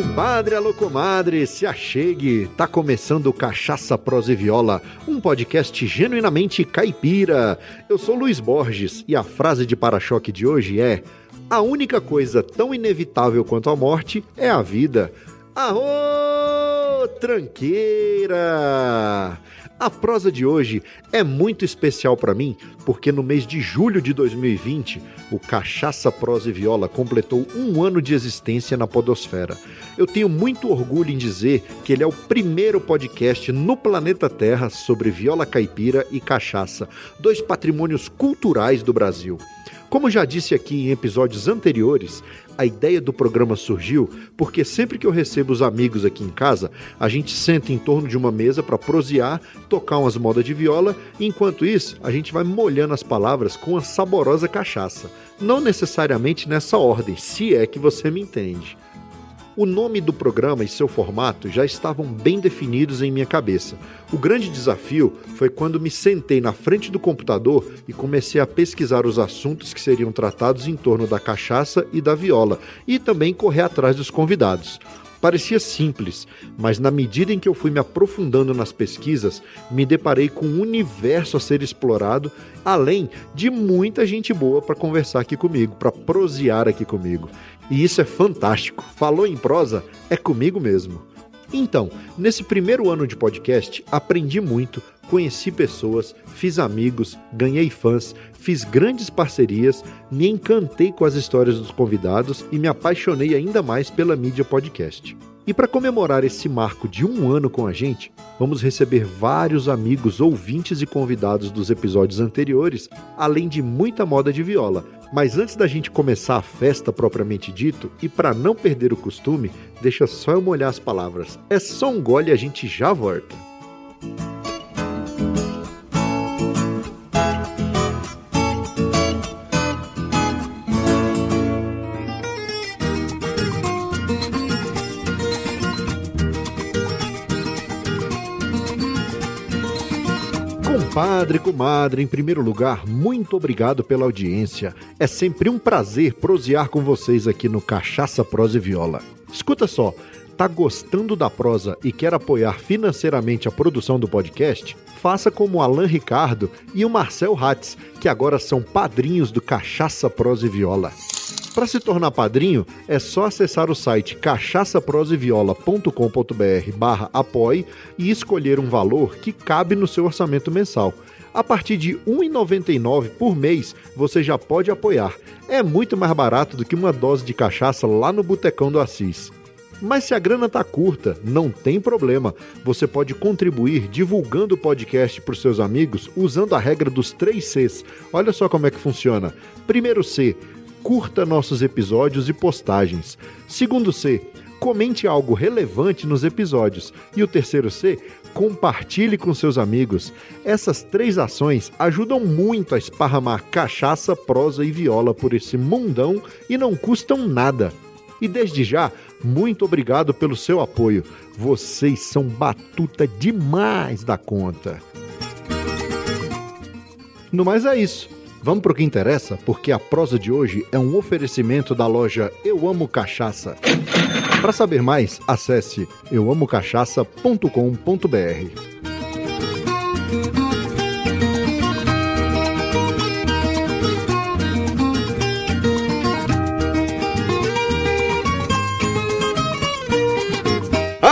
Compadre, alô comadre, se achegue. Tá começando Cachaça Prosa e Viola, um podcast genuinamente caipira. Eu sou Luiz Borges e a frase de para-choque de hoje é: A única coisa tão inevitável quanto a morte é a vida. Arô, tranqueira! A prosa de hoje é muito especial para mim, porque no mês de julho de 2020, o Cachaça Prosa e Viola completou um ano de existência na Podosfera. Eu tenho muito orgulho em dizer que ele é o primeiro podcast no planeta Terra sobre viola caipira e cachaça, dois patrimônios culturais do Brasil. Como já disse aqui em episódios anteriores, a ideia do programa surgiu porque sempre que eu recebo os amigos aqui em casa, a gente senta em torno de uma mesa para prosear, tocar umas modas de viola, e enquanto isso, a gente vai molhando as palavras com a saborosa cachaça. Não necessariamente nessa ordem, se é que você me entende. O nome do programa e seu formato já estavam bem definidos em minha cabeça. O grande desafio foi quando me sentei na frente do computador e comecei a pesquisar os assuntos que seriam tratados em torno da cachaça e da viola, e também correr atrás dos convidados. Parecia simples, mas na medida em que eu fui me aprofundando nas pesquisas, me deparei com um universo a ser explorado, além de muita gente boa para conversar aqui comigo, para prosear aqui comigo. E isso é fantástico. Falou em prosa, é comigo mesmo. Então, nesse primeiro ano de podcast, aprendi muito, conheci pessoas, fiz amigos, ganhei fãs, fiz grandes parcerias, me encantei com as histórias dos convidados e me apaixonei ainda mais pela mídia podcast. E para comemorar esse marco de um ano com a gente, vamos receber vários amigos, ouvintes e convidados dos episódios anteriores, além de muita moda de viola. Mas antes da gente começar a festa propriamente dito, e para não perder o costume, deixa só eu molhar as palavras. É só um gole e a gente já volta. Compadre, comadre, em primeiro lugar, muito obrigado pela audiência. É sempre um prazer prosear com vocês aqui no Cachaça Prosa e Viola. Escuta só, tá gostando da prosa e quer apoiar financeiramente a produção do podcast? Faça como Alan Ricardo e o Marcel Hatz, que agora são padrinhos do Cachaça Prosa e Viola. Para se tornar padrinho, é só acessar o site cachaçaproseviola.com.br barra apoie e escolher um valor que cabe no seu orçamento mensal. A partir de R$ 1,99 por mês, você já pode apoiar. É muito mais barato do que uma dose de cachaça lá no Botecão do Assis. Mas se a grana tá curta, não tem problema. Você pode contribuir divulgando o podcast para os seus amigos usando a regra dos três Cs. Olha só como é que funciona. Primeiro C, curta nossos episódios e postagens. Segundo C, comente algo relevante nos episódios. E o terceiro C, compartilhe com seus amigos. Essas três ações ajudam muito a esparramar cachaça, prosa e viola por esse mundão e não custam nada. E desde já, muito obrigado pelo seu apoio. Vocês são batuta demais da conta. No mais é isso. Vamos pro que interessa, porque a prosa de hoje é um oferecimento da loja Eu Amo Cachaça. Para saber mais, acesse euamocachaça.com.br.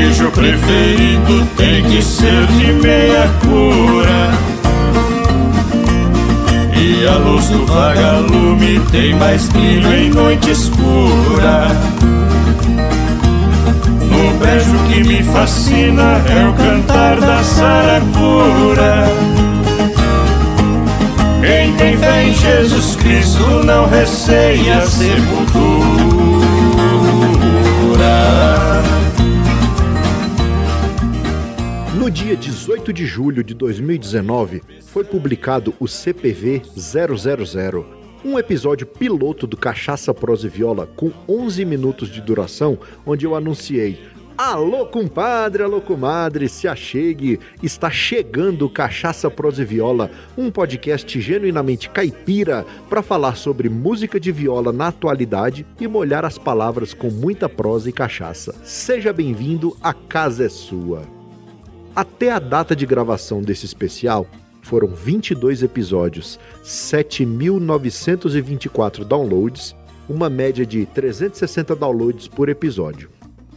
Queijo preferido tem que ser de meia cura. E a luz do vagalume tem mais brilho em noite escura. No beijo que me fascina é o cantar da saracura. Quem tem fé em Jesus Cristo não receia sepultura. Dia 18 de julho de 2019, foi publicado o CPV 000, um episódio piloto do Cachaça Prosa e Viola com 11 minutos de duração, onde eu anunciei Alô, compadre, alô, comadre, se achegue. Está chegando Cachaça Prosa e Viola, um podcast genuinamente caipira para falar sobre música de viola na atualidade e molhar as palavras com muita prosa e cachaça. Seja bem-vindo, a casa é sua. Até a data de gravação desse especial, foram 22 episódios, 7.924 downloads, uma média de 360 downloads por episódio.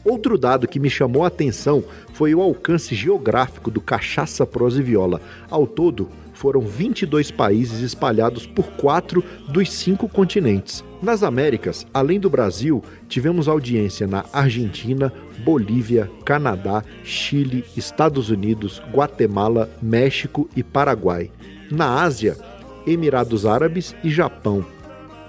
Outro dado que me chamou a atenção foi o alcance geográfico do Cachaça Prosa e Viola. Ao todo, foram 22 países espalhados por quatro dos cinco continentes. Nas Américas, além do Brasil, tivemos audiência na Argentina, Bolívia, Canadá, Chile, Estados Unidos, Guatemala, México e Paraguai. Na Ásia, Emirados Árabes e Japão.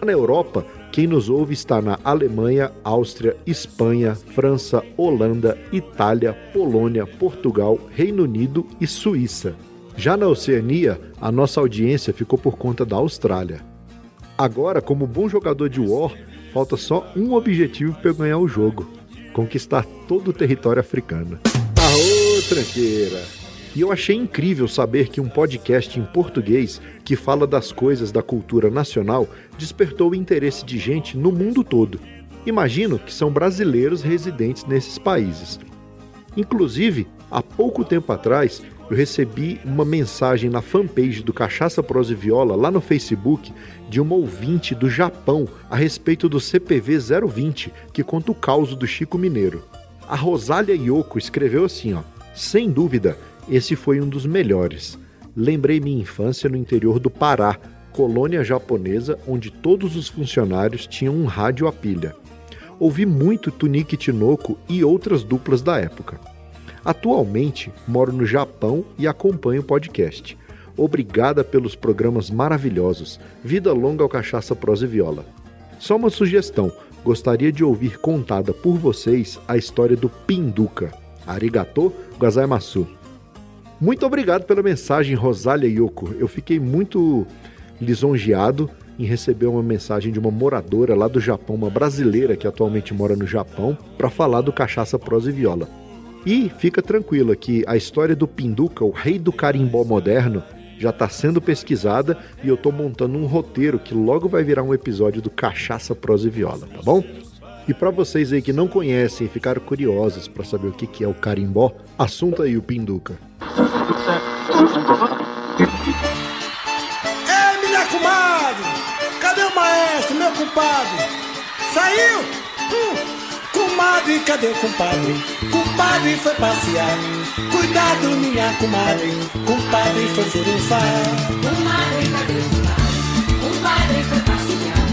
Na Europa, quem nos ouve está na Alemanha, Áustria, Espanha, França, Holanda, Itália, Polônia, Portugal, Reino Unido e Suíça. Já na Oceania, a nossa audiência ficou por conta da Austrália. Agora, como bom jogador de War, falta só um objetivo para eu ganhar o jogo: conquistar todo o território africano. Aô, tranqueira! E eu achei incrível saber que um podcast em português que fala das coisas da cultura nacional despertou o interesse de gente no mundo todo. Imagino que são brasileiros residentes nesses países. Inclusive, há pouco tempo atrás, eu recebi uma mensagem na fanpage do Cachaça Prosa e Viola lá no Facebook de uma ouvinte do Japão a respeito do CPV 020, que conta o caos do Chico Mineiro. A Rosália Yoko escreveu assim, ó: "Sem dúvida, esse foi um dos melhores. Lembrei minha infância no interior do Pará, colônia japonesa onde todos os funcionários tinham um rádio a pilha. Ouvi muito Tunique Tinoco e outras duplas da época. Atualmente moro no Japão e acompanho o podcast. Obrigada pelos programas maravilhosos. Vida longa ao Cachaça Prosa e Viola. Só uma sugestão: gostaria de ouvir contada por vocês a história do Pinduca. Arigato gozaimasu. Muito obrigado pela mensagem, Rosália Yoko. Eu fiquei muito lisonjeado em receber uma mensagem de uma moradora lá do Japão, uma brasileira que atualmente mora no Japão, para falar do Cachaça Prosa e Viola. E fica tranquila que a história do Pinduca, o rei do carimbó moderno, já está sendo pesquisada e eu estou montando um roteiro que logo vai virar um episódio do Cachaça Prosa e Viola, tá bom? E para vocês aí que não conhecem e ficaram curiosos para saber o que, que é o carimbó, assunto aí o Pinduca. Ei, minha comadre! Cadê o maestro, meu compadre? Saiu? Hum. Comadre, cadê o compadre? Compadre foi passear. Cuidado, minha comadre. Compadre foi furunfar. Comadre, cadê o compadre? Compadre foi passear.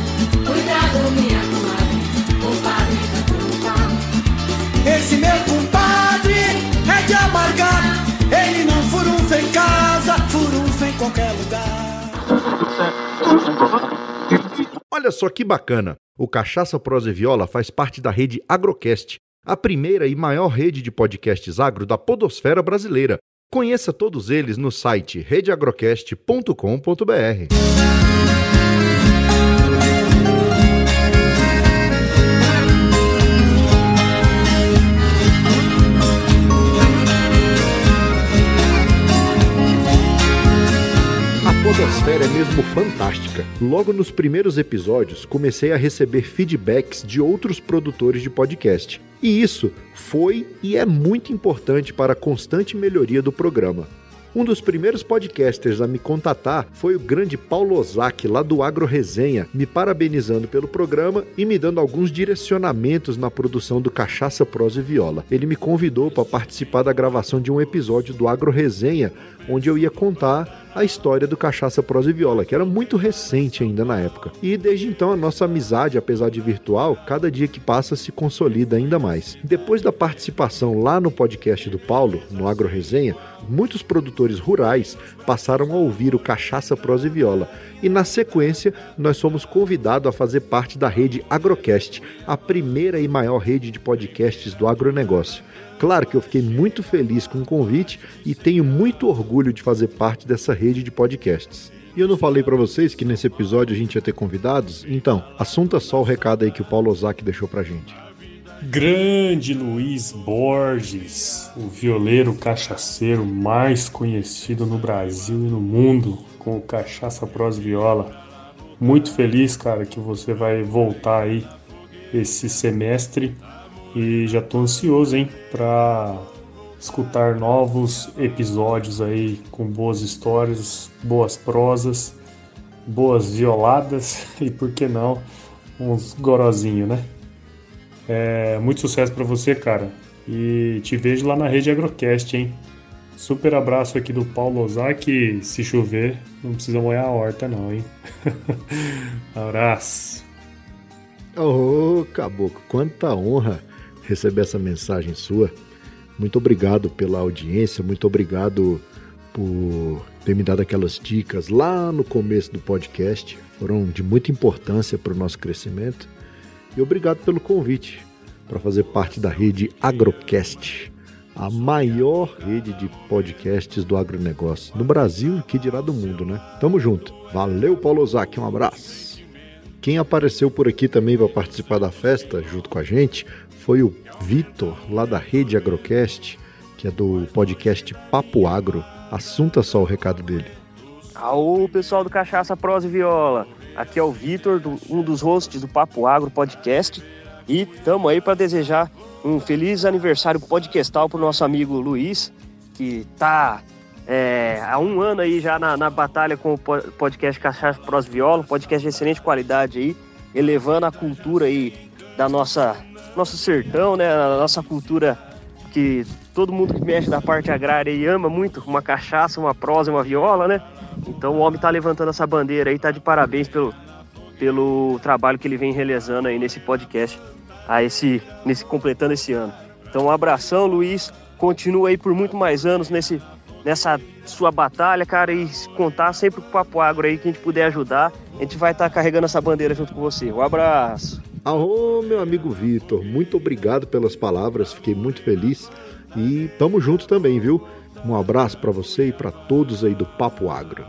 Cuidado, minha comadre. Compadre foi furunfar. Esse meu compadre é de amargar. Ele não furunfa em casa, furunfa em qualquer lugar. Olha só que bacana! O Cachaça Prosa e Viola faz parte da rede Agrocast, a primeira e maior rede de podcasts agro da podosfera brasileira. Conheça todos eles no site redeagrocast.com.br. A Podosfera é mesmo fantástica. Logo nos primeiros episódios, comecei a receber feedbacks de outros produtores de podcast. E isso foi e é muito importante para a constante melhoria do programa. Um dos primeiros podcasters a me contatar foi o grande Paulo Ozaki, lá do Agro Resenha, me parabenizando pelo programa e me dando alguns direcionamentos na produção do Cachaça Prosa e Viola. Ele me convidou para participar da gravação de um episódio do Agro Resenha, onde eu ia contar a história do Cachaça Prosa e Viola, que era muito recente ainda na época. E desde então a nossa amizade, apesar de virtual, cada dia que passa se consolida ainda mais. Depois da participação lá no podcast do Paulo, no Agro Resenha, muitos produtores produtores rurais passaram a ouvir o Cachaça, Prosa e Viola. E na sequência, nós somos convidados a fazer parte da rede Agrocast, a primeira e maior rede de podcasts do agronegócio. Claro que eu fiquei muito feliz com o convite e tenho muito orgulho de fazer parte dessa rede de podcasts. E eu não falei para vocês que nesse episódio a gente ia ter convidados? Então, assunta só o recado aí que o Paulo Ozaki deixou pra gente. Grande Luiz Borges, o violeiro cachaceiro mais conhecido no Brasil e no mundo com o Cachaça Pros Viola. Muito feliz, cara, que você vai voltar aí esse semestre e já tô ansioso, hein, para escutar novos episódios aí com boas histórias, boas prosas, boas violadas e por que não uns gorozinho, né? É, muito sucesso para você, cara. E te vejo lá na rede Agrocast, hein? Super abraço aqui do Paulo Ozaki. Se chover, não precisa molhar a horta, não, hein? abraço. Ô, oh, Caboclo, quanta honra receber essa mensagem sua. Muito obrigado pela audiência, muito obrigado por ter me dado aquelas dicas lá no começo do podcast. Foram de muita importância para o nosso crescimento. E obrigado pelo convite para fazer parte da rede Agrocast, a maior rede de podcasts do agronegócio no Brasil e que dirá do mundo, né? Tamo junto. Valeu, Paulo Ozaki, um abraço. Quem apareceu por aqui também vai participar da festa junto com a gente foi o Vitor, lá da Rede Agrocast, que é do podcast Papo Agro. Assunta só o recado dele. Aô, pessoal do Cachaça Prosa e Viola. Aqui é o Vitor, do, um dos hosts do Papo Agro Podcast. E estamos aí para desejar um feliz aniversário podcastal para o nosso amigo Luiz, que está é, há um ano aí já na, na batalha com o podcast Cachaça Prosa e Viola, um podcast de excelente qualidade aí, elevando a cultura aí da nossa nosso sertão, né, a nossa cultura que todo mundo que mexe na parte agrária e ama muito, uma cachaça, uma prosa, uma viola, né? Então o homem está levantando essa bandeira aí, tá de parabéns pelo, pelo trabalho que ele vem realizando aí nesse podcast, a esse, nesse completando esse ano. Então um abração, Luiz. Continua aí por muito mais anos nesse, nessa sua batalha, cara, e contar sempre com o Papo Agro aí que a gente puder ajudar. A gente vai estar tá carregando essa bandeira junto com você. Um abraço. Alô, meu amigo Vitor, muito obrigado pelas palavras, fiquei muito feliz e tamo junto também, viu? Um abraço para você e para todos aí do Papo Agro.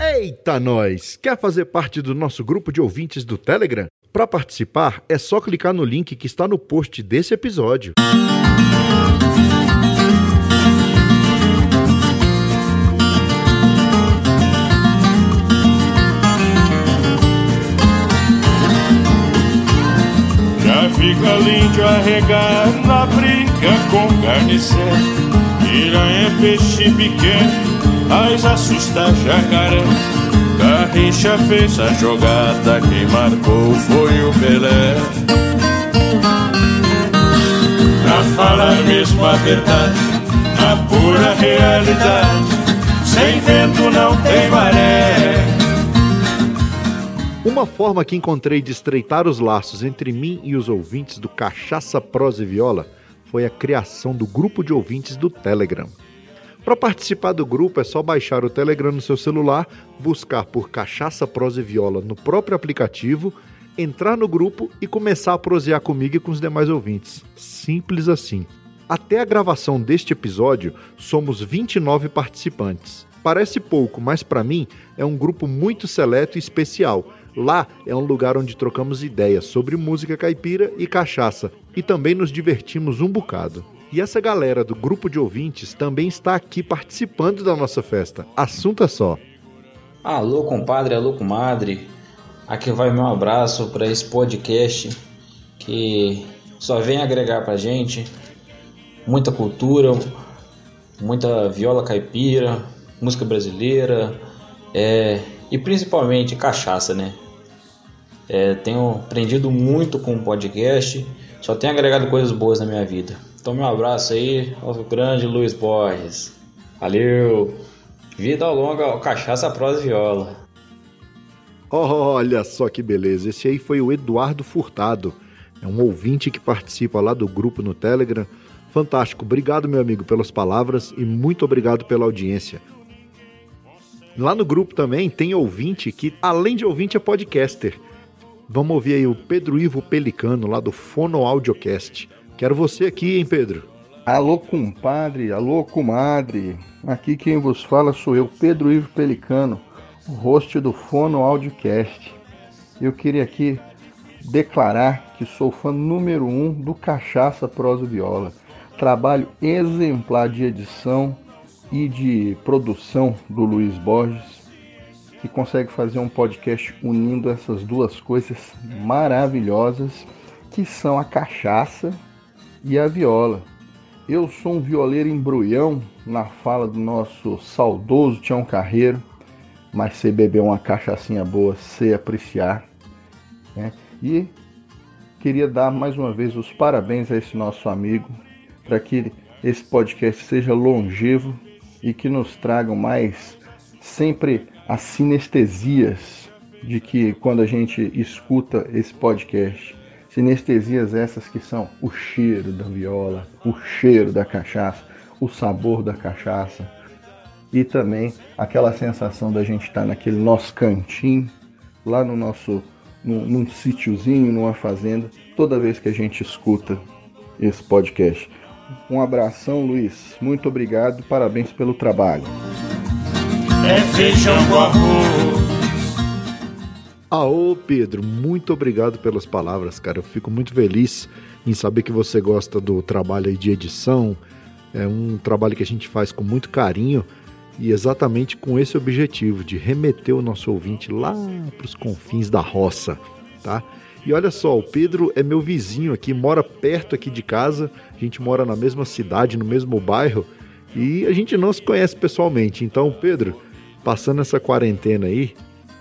Eita nós! Quer fazer parte do nosso grupo de ouvintes do Telegram? Para participar, é só clicar no link que está no post desse episódio. Fica lindo arregar na briga com carniceiro. Piranha é peixe pequeno, mas assusta jacaré. Garrincha fez a jogada, quem marcou foi o Pelé. Pra falar mesmo a verdade, a pura realidade, sem vento não tem maré. Uma forma que encontrei de estreitar os laços entre mim e os ouvintes do Cachaça Prosa e Viola foi a criação do grupo de ouvintes do Telegram. Para participar do grupo é só baixar o Telegram no seu celular, buscar por Cachaça Prosa e Viola no próprio aplicativo, entrar no grupo e começar a prosear comigo e com os demais ouvintes. Simples assim. Até a gravação deste episódio, somos 29 participantes. Parece pouco, mas para mim é um grupo muito seleto e especial Lá é um lugar onde trocamos ideias sobre música caipira e cachaça e também nos divertimos um bocado. E essa galera do grupo de ouvintes também está aqui participando da nossa festa. Assunto é só. Alô, compadre, alô, comadre. Aqui vai meu abraço para esse podcast que só vem agregar pra gente muita cultura, muita viola caipira, música brasileira é, e principalmente cachaça, né? É, tenho aprendido muito com o podcast, só tenho agregado coisas boas na minha vida. Então, meu abraço aí ao grande Luiz Borges. Valeu! Vida longa, cachaça, prosa e viola. Olha só que beleza. Esse aí foi o Eduardo Furtado. É um ouvinte que participa lá do grupo no Telegram. Fantástico. Obrigado, meu amigo, pelas palavras e muito obrigado pela audiência. Lá no grupo também tem ouvinte que, além de ouvinte, é podcaster. Vamos ouvir aí o Pedro Ivo Pelicano, lá do Fono Audiocast. Quero você aqui, hein, Pedro? Alô, compadre, alô, comadre. Aqui quem vos fala sou eu, Pedro Ivo Pelicano, o host do Fono Audiocast. Eu queria aqui declarar que sou fã número um do Cachaça Prosa Viola. Trabalho exemplar de edição e de produção do Luiz Borges, que consegue fazer um podcast unindo essas duas coisas maravilhosas que são a cachaça e a viola. Eu sou um violeiro embrulhão na fala do nosso saudoso Tião Carreiro, mas se beber uma cachaçinha boa, sei apreciar. Né? E queria dar mais uma vez os parabéns a esse nosso amigo, para que esse podcast seja longevo e que nos tragam mais sempre as sinestesias de que quando a gente escuta esse podcast Sinestesias essas que são o cheiro da viola, o cheiro da cachaça, o sabor da cachaça e também aquela sensação da gente estar tá naquele nosso cantinho, lá no nosso num, num sítiozinho, numa fazenda, toda vez que a gente escuta esse podcast. Um abração, Luiz. Muito obrigado. Parabéns pelo trabalho. É feijão com arroz. Aô, Pedro, muito obrigado pelas palavras, cara. Eu fico muito feliz em saber que você gosta do trabalho aí de edição. É um trabalho que a gente faz com muito carinho e exatamente com esse objetivo de remeter o nosso ouvinte lá para os confins da roça, tá? E olha só, o Pedro é meu vizinho aqui, mora perto aqui de casa. A gente mora na mesma cidade, no mesmo bairro e a gente não se conhece pessoalmente. Então, Pedro, passando essa quarentena aí,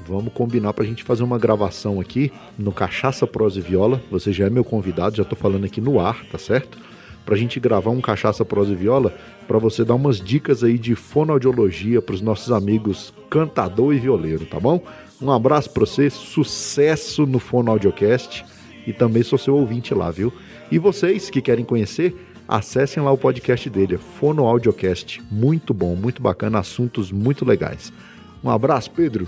Vamos combinar para a gente fazer uma gravação aqui no Cachaça Prosa e Viola. Você já é meu convidado, já estou falando aqui no ar, tá certo? Para a gente gravar um Cachaça Prosa e Viola, para você dar umas dicas aí de fonoaudiologia para os nossos amigos cantador e violeiro, tá bom? Um abraço para você, sucesso no Fonoaudiocast e também sou seu ouvinte lá, viu? E vocês que querem conhecer, acessem lá o podcast dele, Fonoaudiocast. Muito bom, muito bacana, assuntos muito legais. Um abraço, Pedro.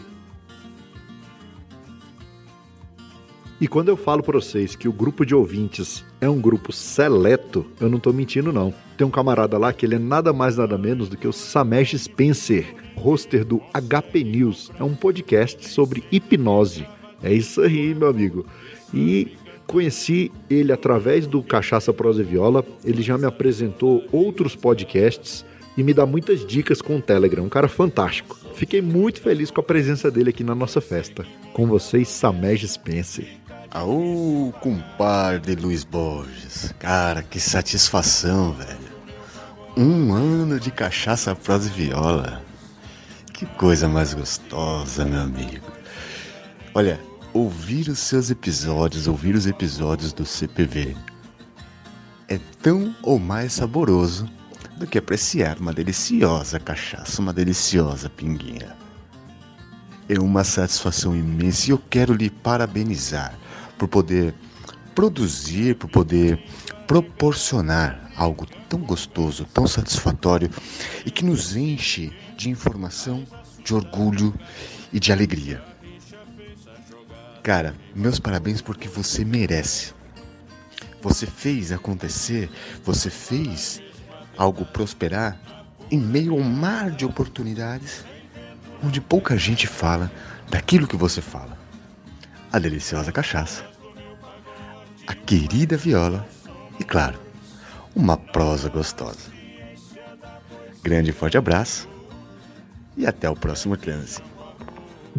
E quando eu falo para vocês que o grupo de ouvintes é um grupo seleto, eu não estou mentindo não. Tem um camarada lá que ele é nada mais nada menos do que o Samesh Spencer, roster do HP News. É um podcast sobre hipnose. É isso aí, meu amigo. E conheci ele através do Cachaça Prosa e Viola. Ele já me apresentou outros podcasts e me dá muitas dicas com o Telegram. Um cara fantástico. Fiquei muito feliz com a presença dele aqui na nossa festa. Com vocês, Samesh Spencer. Aô, compadre Luiz Borges. Cara, que satisfação, velho. Um ano de cachaça, prosa e viola. Que coisa mais gostosa, meu amigo. Olha, ouvir os seus episódios, ouvir os episódios do CPV é tão ou mais saboroso do que apreciar uma deliciosa cachaça, uma deliciosa pinguinha. É uma satisfação imensa e eu quero lhe parabenizar por poder produzir, por poder proporcionar algo tão gostoso, tão satisfatório e que nos enche de informação, de orgulho e de alegria. Cara, meus parabéns porque você merece. Você fez acontecer, você fez algo prosperar em meio a um mar de oportunidades onde pouca gente fala daquilo que você fala a deliciosa cachaça, a querida viola e, claro, uma prosa gostosa. Grande e forte abraço e até o próximo transe.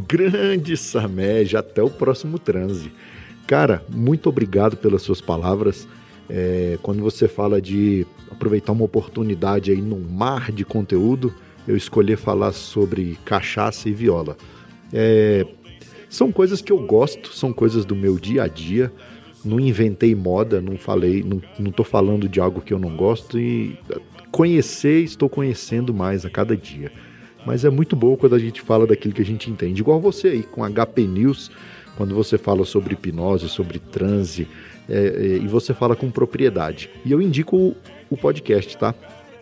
Grande Samed, até o próximo transe. Cara, muito obrigado pelas suas palavras. É, quando você fala de aproveitar uma oportunidade aí num mar de conteúdo, eu escolhi falar sobre cachaça e viola. É, são coisas que eu gosto, são coisas do meu dia a dia. Não inventei moda, não falei, não, não tô falando de algo que eu não gosto e conhecer, estou conhecendo mais a cada dia. Mas é muito bom quando a gente fala daquilo que a gente entende. Igual você aí com HP News, quando você fala sobre hipnose, sobre transe, é, é, e você fala com propriedade. E eu indico o, o podcast, tá?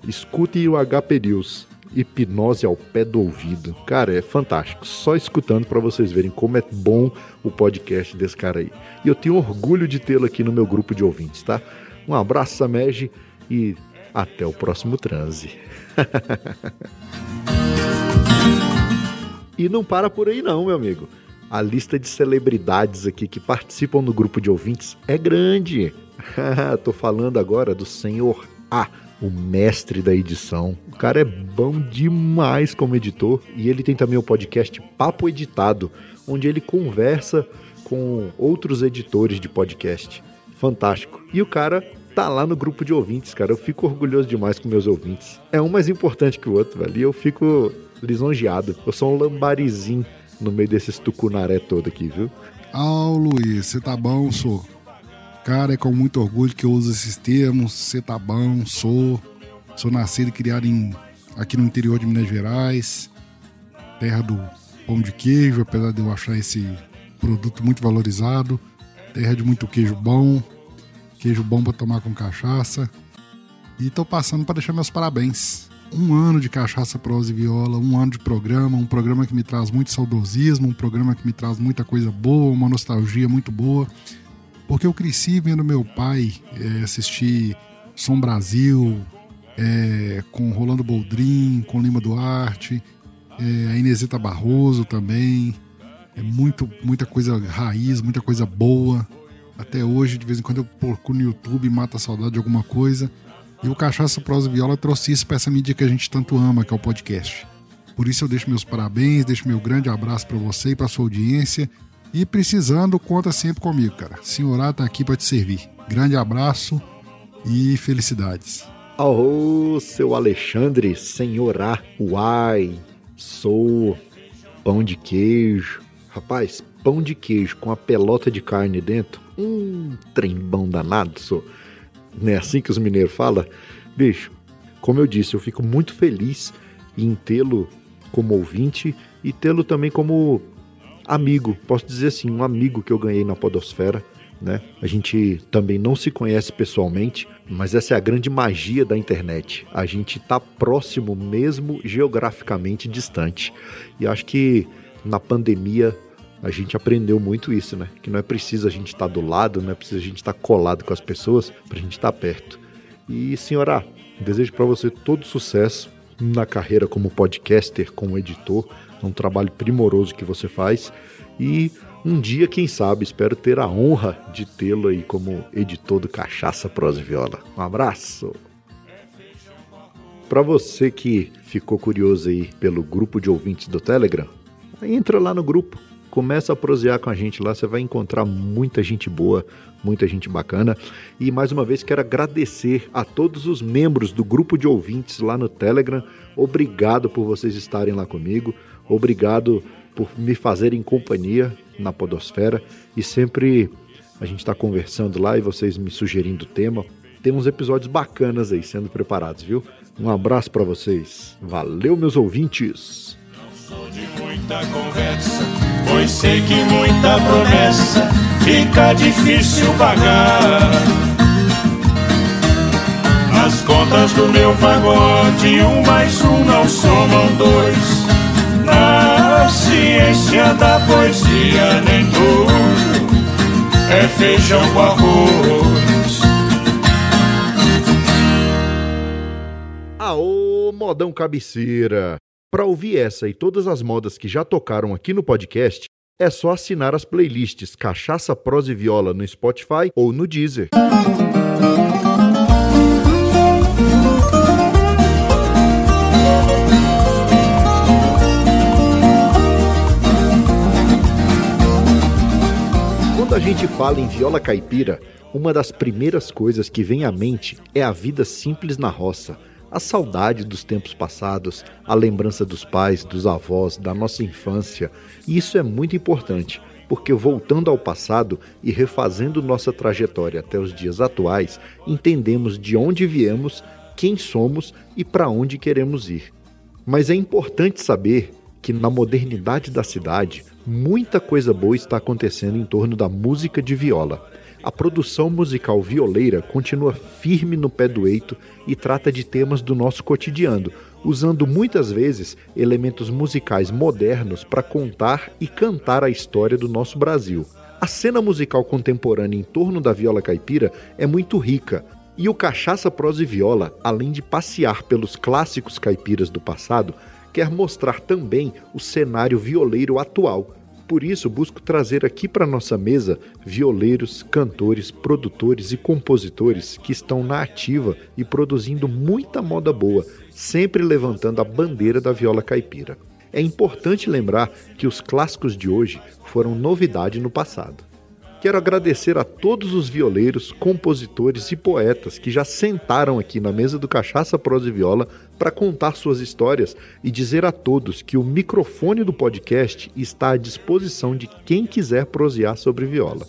Escute o HP News. Hipnose ao pé do ouvido. Cara, é fantástico. Só escutando para vocês verem como é bom o podcast desse cara aí. E eu tenho orgulho de tê-lo aqui no meu grupo de ouvintes, tá? Um abraço, Samege, e até o próximo transe. E não para por aí não, meu amigo. A lista de celebridades aqui que participam do grupo de ouvintes é grande. Tô falando agora do senhor A, o mestre da edição. O cara é bom demais como editor e ele tem também o podcast Papo Editado, onde ele conversa com outros editores de podcast. Fantástico. E o cara tá lá no grupo de ouvintes, cara. Eu fico orgulhoso demais com meus ouvintes. É um mais importante que o outro, velho. E eu fico lisonjeado. Eu sou um lambarizinho no meio desses tucunaré todo aqui, viu? Ah, Luiz, você tá bom, sou. Cara, é com muito orgulho que eu uso esses termos. Você tá bom, sou. Sou nascido e criado em, aqui no interior de Minas Gerais, terra do pão de queijo, apesar de eu achar esse produto muito valorizado. Terra de muito queijo bom, queijo bom para tomar com cachaça. E tô passando para deixar meus parabéns um ano de cachaça, prosa e viola, um ano de programa, um programa que me traz muito saudosismo, um programa que me traz muita coisa boa, uma nostalgia muito boa, porque eu cresci vendo meu pai é, assistir Som Brasil, é, com Rolando Boldrin, com Lima Duarte, é, a Inesita Barroso também, é muito, muita coisa raiz, muita coisa boa. Até hoje, de vez em quando eu procuro no YouTube mata a saudade de alguma coisa. E o Cachaça Prosa Viola trouxe isso para essa mídia que a gente tanto ama, que é o podcast. Por isso eu deixo meus parabéns, deixo meu grande abraço para você e para sua audiência. E precisando, conta sempre comigo, cara. Senhorá tá aqui para te servir. Grande abraço e felicidades. Alô, seu Alexandre, senhorá, uai, sou pão de queijo. Rapaz, pão de queijo com a pelota de carne dentro, um trembão danado, sou não é assim que os mineiros falam? Bicho, como eu disse, eu fico muito feliz em tê-lo como ouvinte e tê-lo também como amigo. Posso dizer assim, um amigo que eu ganhei na Podosfera. Né? A gente também não se conhece pessoalmente, mas essa é a grande magia da internet. A gente está próximo mesmo geograficamente distante. E acho que na pandemia a gente aprendeu muito isso, né? Que não é preciso a gente estar tá do lado, não é preciso a gente estar tá colado com as pessoas para a gente estar tá perto. E, senhora, desejo para você todo sucesso na carreira como podcaster, como editor. É um trabalho primoroso que você faz. E um dia, quem sabe, espero ter a honra de tê-lo aí como editor do Cachaça Prosa Viola. Um abraço! Para você que ficou curioso aí pelo grupo de ouvintes do Telegram, entra lá no grupo Começa a prosear com a gente lá, você vai encontrar muita gente boa, muita gente bacana. E mais uma vez quero agradecer a todos os membros do grupo de ouvintes lá no Telegram. Obrigado por vocês estarem lá comigo. Obrigado por me fazerem companhia na Podosfera. E sempre a gente está conversando lá e vocês me sugerindo tema. Tem uns episódios bacanas aí sendo preparados, viu? Um abraço para vocês. Valeu, meus ouvintes. Sou de muita conversa Pois sei que muita promessa fica difícil pagar. Nas contas do meu pagode, um mais um não somam dois. Na ciência da poesia, nem tudo é feijão com arroz. Aô, modão cabeceira! Para ouvir essa e todas as modas que já tocaram aqui no podcast, é só assinar as playlists Cachaça, Prosa e Viola no Spotify ou no Deezer. Quando a gente fala em viola caipira, uma das primeiras coisas que vem à mente é a vida simples na roça a saudade dos tempos passados, a lembrança dos pais, dos avós, da nossa infância. E isso é muito importante, porque voltando ao passado e refazendo nossa trajetória até os dias atuais, entendemos de onde viemos, quem somos e para onde queremos ir. Mas é importante saber que na modernidade da cidade, muita coisa boa está acontecendo em torno da música de viola. A produção musical violeira continua firme no pé do eito e trata de temas do nosso cotidiano, usando muitas vezes elementos musicais modernos para contar e cantar a história do nosso Brasil. A cena musical contemporânea em torno da viola caipira é muito rica, e o Cachaça Prosa e Viola, além de passear pelos clássicos caipiras do passado, quer mostrar também o cenário violeiro atual. Por isso, busco trazer aqui para nossa mesa violeiros, cantores, produtores e compositores que estão na ativa e produzindo muita moda boa, sempre levantando a bandeira da viola caipira. É importante lembrar que os clássicos de hoje foram novidade no passado. Quero agradecer a todos os violeiros, compositores e poetas que já sentaram aqui na mesa do Cachaça Prosa e Viola para contar suas histórias e dizer a todos que o microfone do podcast está à disposição de quem quiser prosear sobre viola.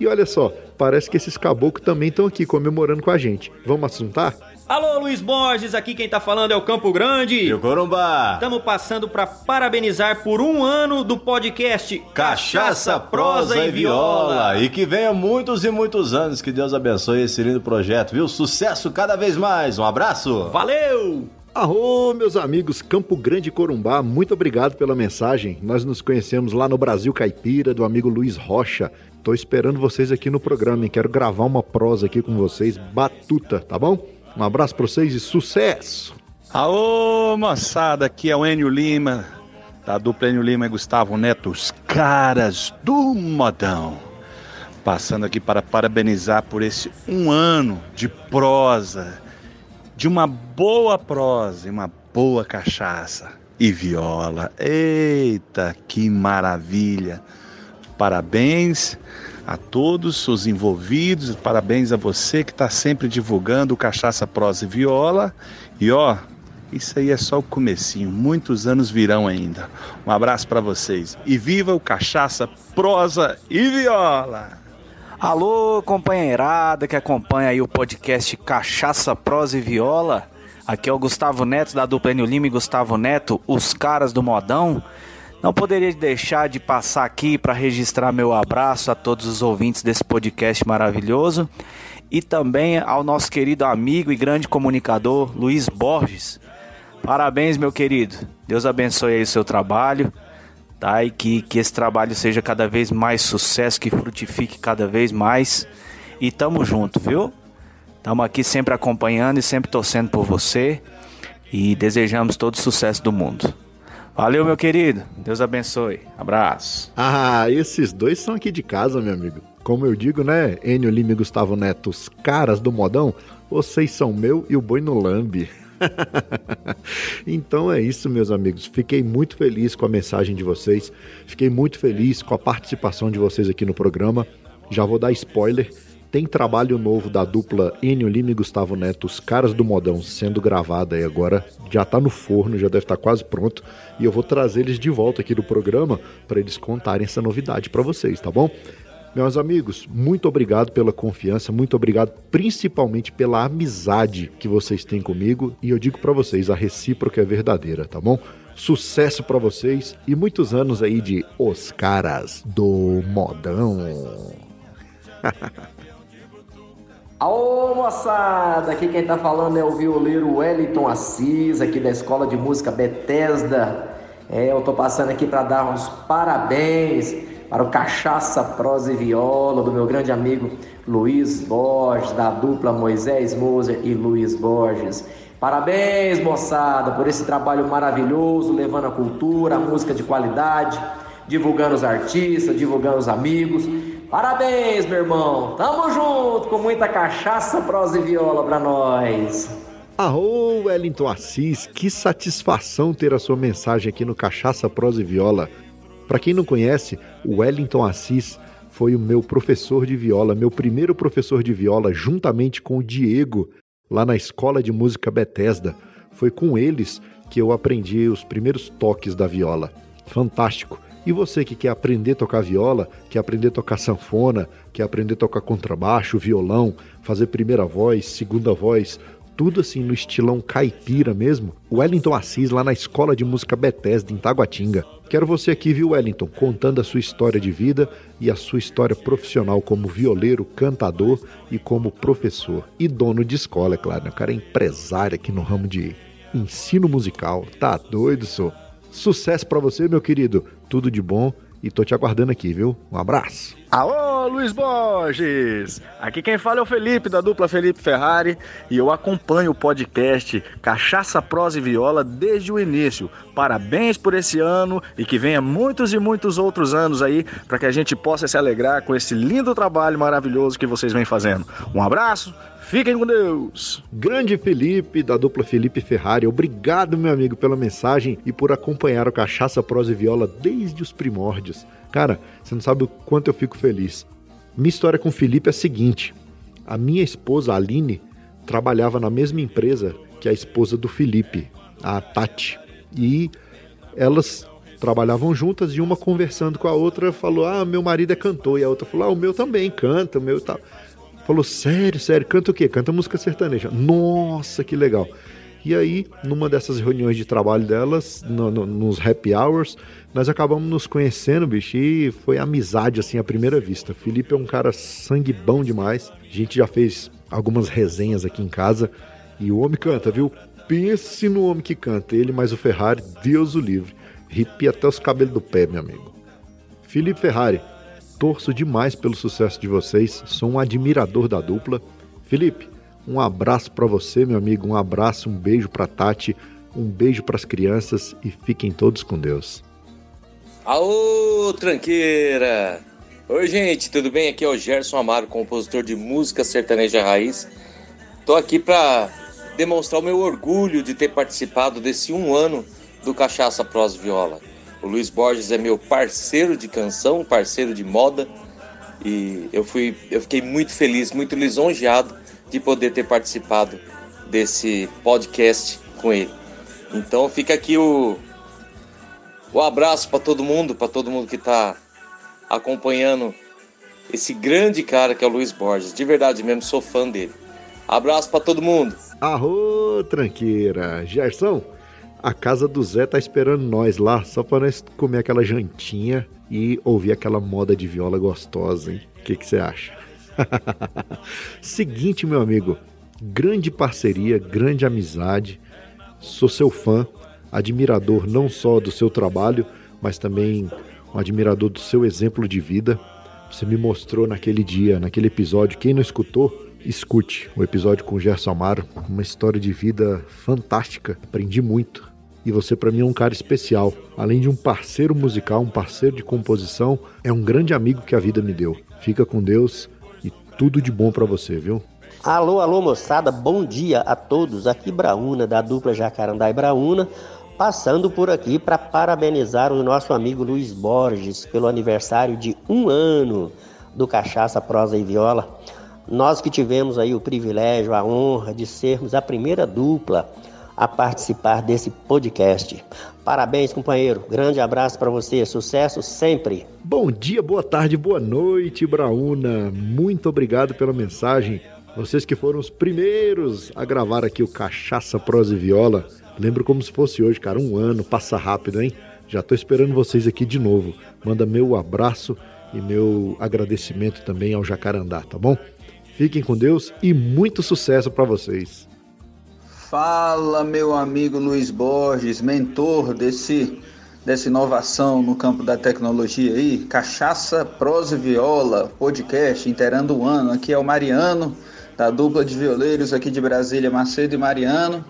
E olha só, parece que esses caboclos também estão aqui comemorando com a gente. Vamos assuntar? Alô, Luiz Borges, aqui quem tá falando é o Campo Grande. E o Corumbá. Estamos passando para parabenizar por um ano do podcast Cachaça, Prosa e Viola. E que venha muitos e muitos anos. Que Deus abençoe esse lindo projeto, viu? Sucesso cada vez mais. Um abraço. Valeu! Arro, meus amigos Campo Grande e Corumbá, muito obrigado pela mensagem. Nós nos conhecemos lá no Brasil Caipira, do amigo Luiz Rocha. Tô esperando vocês aqui no programa e quero gravar uma prosa aqui com vocês, batuta, tá bom? Um abraço para vocês e sucesso! Aô, moçada, aqui é o Enio Lima, da dupla Enio Lima e Gustavo Neto, os caras do modão. Passando aqui para parabenizar por esse um ano de prosa, de uma boa prosa e uma boa cachaça e viola. Eita, que maravilha! Parabéns a todos os envolvidos, parabéns a você que está sempre divulgando o Cachaça Prosa e Viola. E ó, isso aí é só o comecinho, muitos anos virão ainda. Um abraço para vocês e viva o Cachaça Prosa e Viola! Alô, companheirada que acompanha aí o podcast Cachaça, Prosa e Viola. Aqui é o Gustavo Neto da dupla Enio Lima e Gustavo Neto, os caras do modão. Não poderia deixar de passar aqui para registrar meu abraço a todos os ouvintes desse podcast maravilhoso e também ao nosso querido amigo e grande comunicador Luiz Borges. Parabéns, meu querido. Deus abençoe aí o seu trabalho, tá? E que, que esse trabalho seja cada vez mais sucesso, que frutifique cada vez mais. E tamo junto, viu? Tamo aqui sempre acompanhando e sempre torcendo por você e desejamos todo o sucesso do mundo. Valeu, meu querido. Deus abençoe. Abraço. Ah, esses dois são aqui de casa, meu amigo. Como eu digo, né? Enio Lima e Gustavo Neto, os caras do modão, vocês são meu e o boi no lambe. então é isso, meus amigos. Fiquei muito feliz com a mensagem de vocês. Fiquei muito feliz com a participação de vocês aqui no programa. Já vou dar spoiler. Tem trabalho novo da dupla Enio Lima e Gustavo Neto, os caras do modão, sendo gravado aí agora. Já tá no forno, já deve estar quase pronto. E eu vou trazer eles de volta aqui no programa para eles contarem essa novidade para vocês, tá bom? Meus amigos, muito obrigado pela confiança, muito obrigado principalmente pela amizade que vocês têm comigo e eu digo para vocês, a recíproca é verdadeira, tá bom? Sucesso para vocês e muitos anos aí de Os Caras do Modão. Alô moçada, aqui quem tá falando é o violeiro Wellington Assis, aqui da Escola de Música Bethesda. É, eu tô passando aqui para dar uns parabéns para o Cachaça, Prosa e Viola do meu grande amigo Luiz Borges, da dupla Moisés Moser e Luiz Borges. Parabéns, moçada, por esse trabalho maravilhoso, levando a cultura, a música de qualidade, divulgando os artistas, divulgando os amigos. Parabéns, meu irmão. Tamo junto com muita cachaça, prosa e viola pra nós. Arro, Wellington Assis, que satisfação ter a sua mensagem aqui no Cachaça, Prosa e Viola. Para quem não conhece, o Wellington Assis foi o meu professor de viola, meu primeiro professor de viola, juntamente com o Diego, lá na Escola de Música Bethesda. Foi com eles que eu aprendi os primeiros toques da viola. Fantástico. E você que quer aprender a tocar viola, quer aprender a tocar sanfona, quer aprender a tocar contrabaixo, violão, fazer primeira voz, segunda voz, tudo assim no estilão caipira mesmo. Wellington Assis lá na Escola de Música Bethesda em Taguatinga. Quero você aqui, viu, Wellington, contando a sua história de vida e a sua história profissional como violeiro, cantador e como professor. E dono de escola, é claro. Né? O cara é empresário aqui no ramo de ensino musical. Tá doido, sou? Sucesso para você, meu querido. Tudo de bom e tô te aguardando aqui, viu? Um abraço. Alô, Luiz Borges! Aqui quem fala é o Felipe, da dupla Felipe Ferrari, e eu acompanho o podcast Cachaça, Prosa e Viola desde o início. Parabéns por esse ano e que venha muitos e muitos outros anos aí para que a gente possa se alegrar com esse lindo trabalho maravilhoso que vocês vêm fazendo. Um abraço, Fiquem com Deus! Grande Felipe, da dupla Felipe Ferrari, obrigado, meu amigo, pela mensagem e por acompanhar o Cachaça, Prosa e Viola desde os primórdios. Cara, você não sabe o quanto eu fico feliz. Minha história com o Felipe é a seguinte: a minha esposa, a Aline, trabalhava na mesma empresa que a esposa do Felipe, a Tati. E elas trabalhavam juntas e uma conversando com a outra falou: Ah, meu marido é cantor. E a outra falou: Ah, o meu também canta, o meu tal. Falou: Sério, sério, canta o quê? Canta música sertaneja. Nossa, que legal. E aí, numa dessas reuniões de trabalho delas, no, no, nos happy hours, nós acabamos nos conhecendo, bicho, e foi amizade, assim, à primeira vista. Felipe é um cara sangue bom demais. A gente já fez algumas resenhas aqui em casa. E o homem canta, viu? Pense no homem que canta. Ele mais o Ferrari, Deus o livre. Ripia até os cabelos do pé, meu amigo. Felipe Ferrari, torço demais pelo sucesso de vocês. Sou um admirador da dupla. Felipe, um abraço para você, meu amigo. Um abraço, um beijo para Tati, um beijo para as crianças e fiquem todos com Deus. Aô, tranqueira! Oi, gente, tudo bem? Aqui é o Gerson Amaro, compositor de música sertaneja raiz. Tô aqui para demonstrar o meu orgulho de ter participado desse um ano do Cachaça Pros Viola. O Luiz Borges é meu parceiro de canção, parceiro de moda, e eu fui, eu fiquei muito feliz, muito lisonjeado de poder ter participado desse podcast com ele. Então fica aqui o um abraço para todo mundo, para todo mundo que está acompanhando esse grande cara que é o Luiz Borges. De verdade mesmo, sou fã dele. Abraço para todo mundo. Arro, tranqueira. Gerson, a casa do Zé tá esperando nós lá, só para nós comer aquela jantinha e ouvir aquela moda de viola gostosa, hein? O que você acha? Seguinte, meu amigo, grande parceria, grande amizade. Sou seu fã, admirador não só do seu trabalho, mas também um admirador do seu exemplo de vida. Você me mostrou naquele dia, naquele episódio. Quem não escutou, escute o episódio com o Gerson Amaro. Uma história de vida fantástica. Aprendi muito. E você, para mim, é um cara especial. Além de um parceiro musical, um parceiro de composição, é um grande amigo que a vida me deu. Fica com Deus e tudo de bom para você, viu? Alô, alô, moçada, bom dia a todos. Aqui Brauna, da dupla Jacarandá e Brauna passando por aqui para parabenizar o nosso amigo Luiz Borges pelo aniversário de um ano do Cachaça, Prosa e Viola. Nós que tivemos aí o privilégio, a honra de sermos a primeira dupla a participar desse podcast. Parabéns, companheiro. Grande abraço para você. Sucesso sempre. Bom dia, boa tarde, boa noite, Brauna. Muito obrigado pela mensagem. Vocês que foram os primeiros a gravar aqui o Cachaça, Prosa e Viola. Lembro como se fosse hoje, cara. Um ano, passa rápido, hein? Já tô esperando vocês aqui de novo. Manda meu abraço e meu agradecimento também ao Jacarandá, tá bom? Fiquem com Deus e muito sucesso para vocês. Fala, meu amigo Luiz Borges, mentor desse dessa inovação no campo da tecnologia aí, Cachaça, Prosa e Viola, podcast inteirando o ano. Aqui é o Mariano, da dupla de violeiros aqui de Brasília, Macedo e Mariano.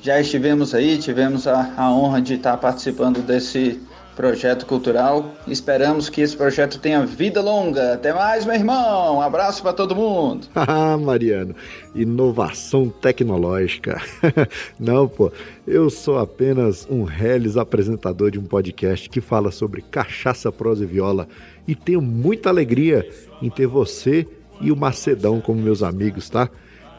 Já estivemos aí, tivemos a, a honra de estar participando desse projeto cultural. Esperamos que esse projeto tenha vida longa. Até mais, meu irmão. Um abraço para todo mundo. Ah, Mariano, inovação tecnológica. Não, pô, eu sou apenas um reles apresentador de um podcast que fala sobre cachaça, prosa e viola e tenho muita alegria em ter você e o Macedão como meus amigos, tá?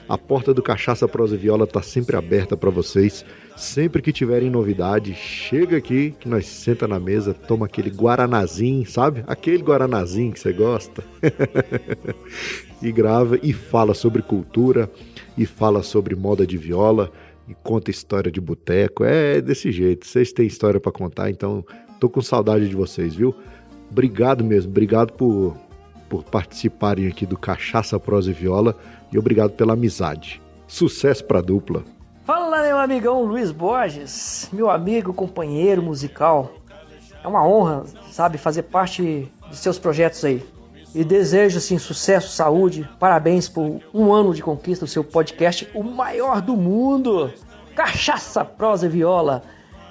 A porta do Cachaça Prosa e Viola tá sempre aberta para vocês. Sempre que tiverem novidade, chega aqui que nós senta na mesa, toma aquele guaranazinho, sabe? Aquele guaranazinho que você gosta. e grava e fala sobre cultura e fala sobre moda de viola e conta história de boteco. É desse jeito. Vocês têm história para contar, então tô com saudade de vocês, viu? Obrigado mesmo, obrigado por, por participarem aqui do Cachaça Prosa e Viola e obrigado pela amizade. Sucesso pra dupla. Fala, meu amigão Luiz Borges, meu amigo, companheiro musical. É uma honra, sabe, fazer parte de seus projetos aí. E desejo, assim, sucesso, saúde, parabéns por um ano de conquista do seu podcast, o maior do mundo. Cachaça, prosa e viola.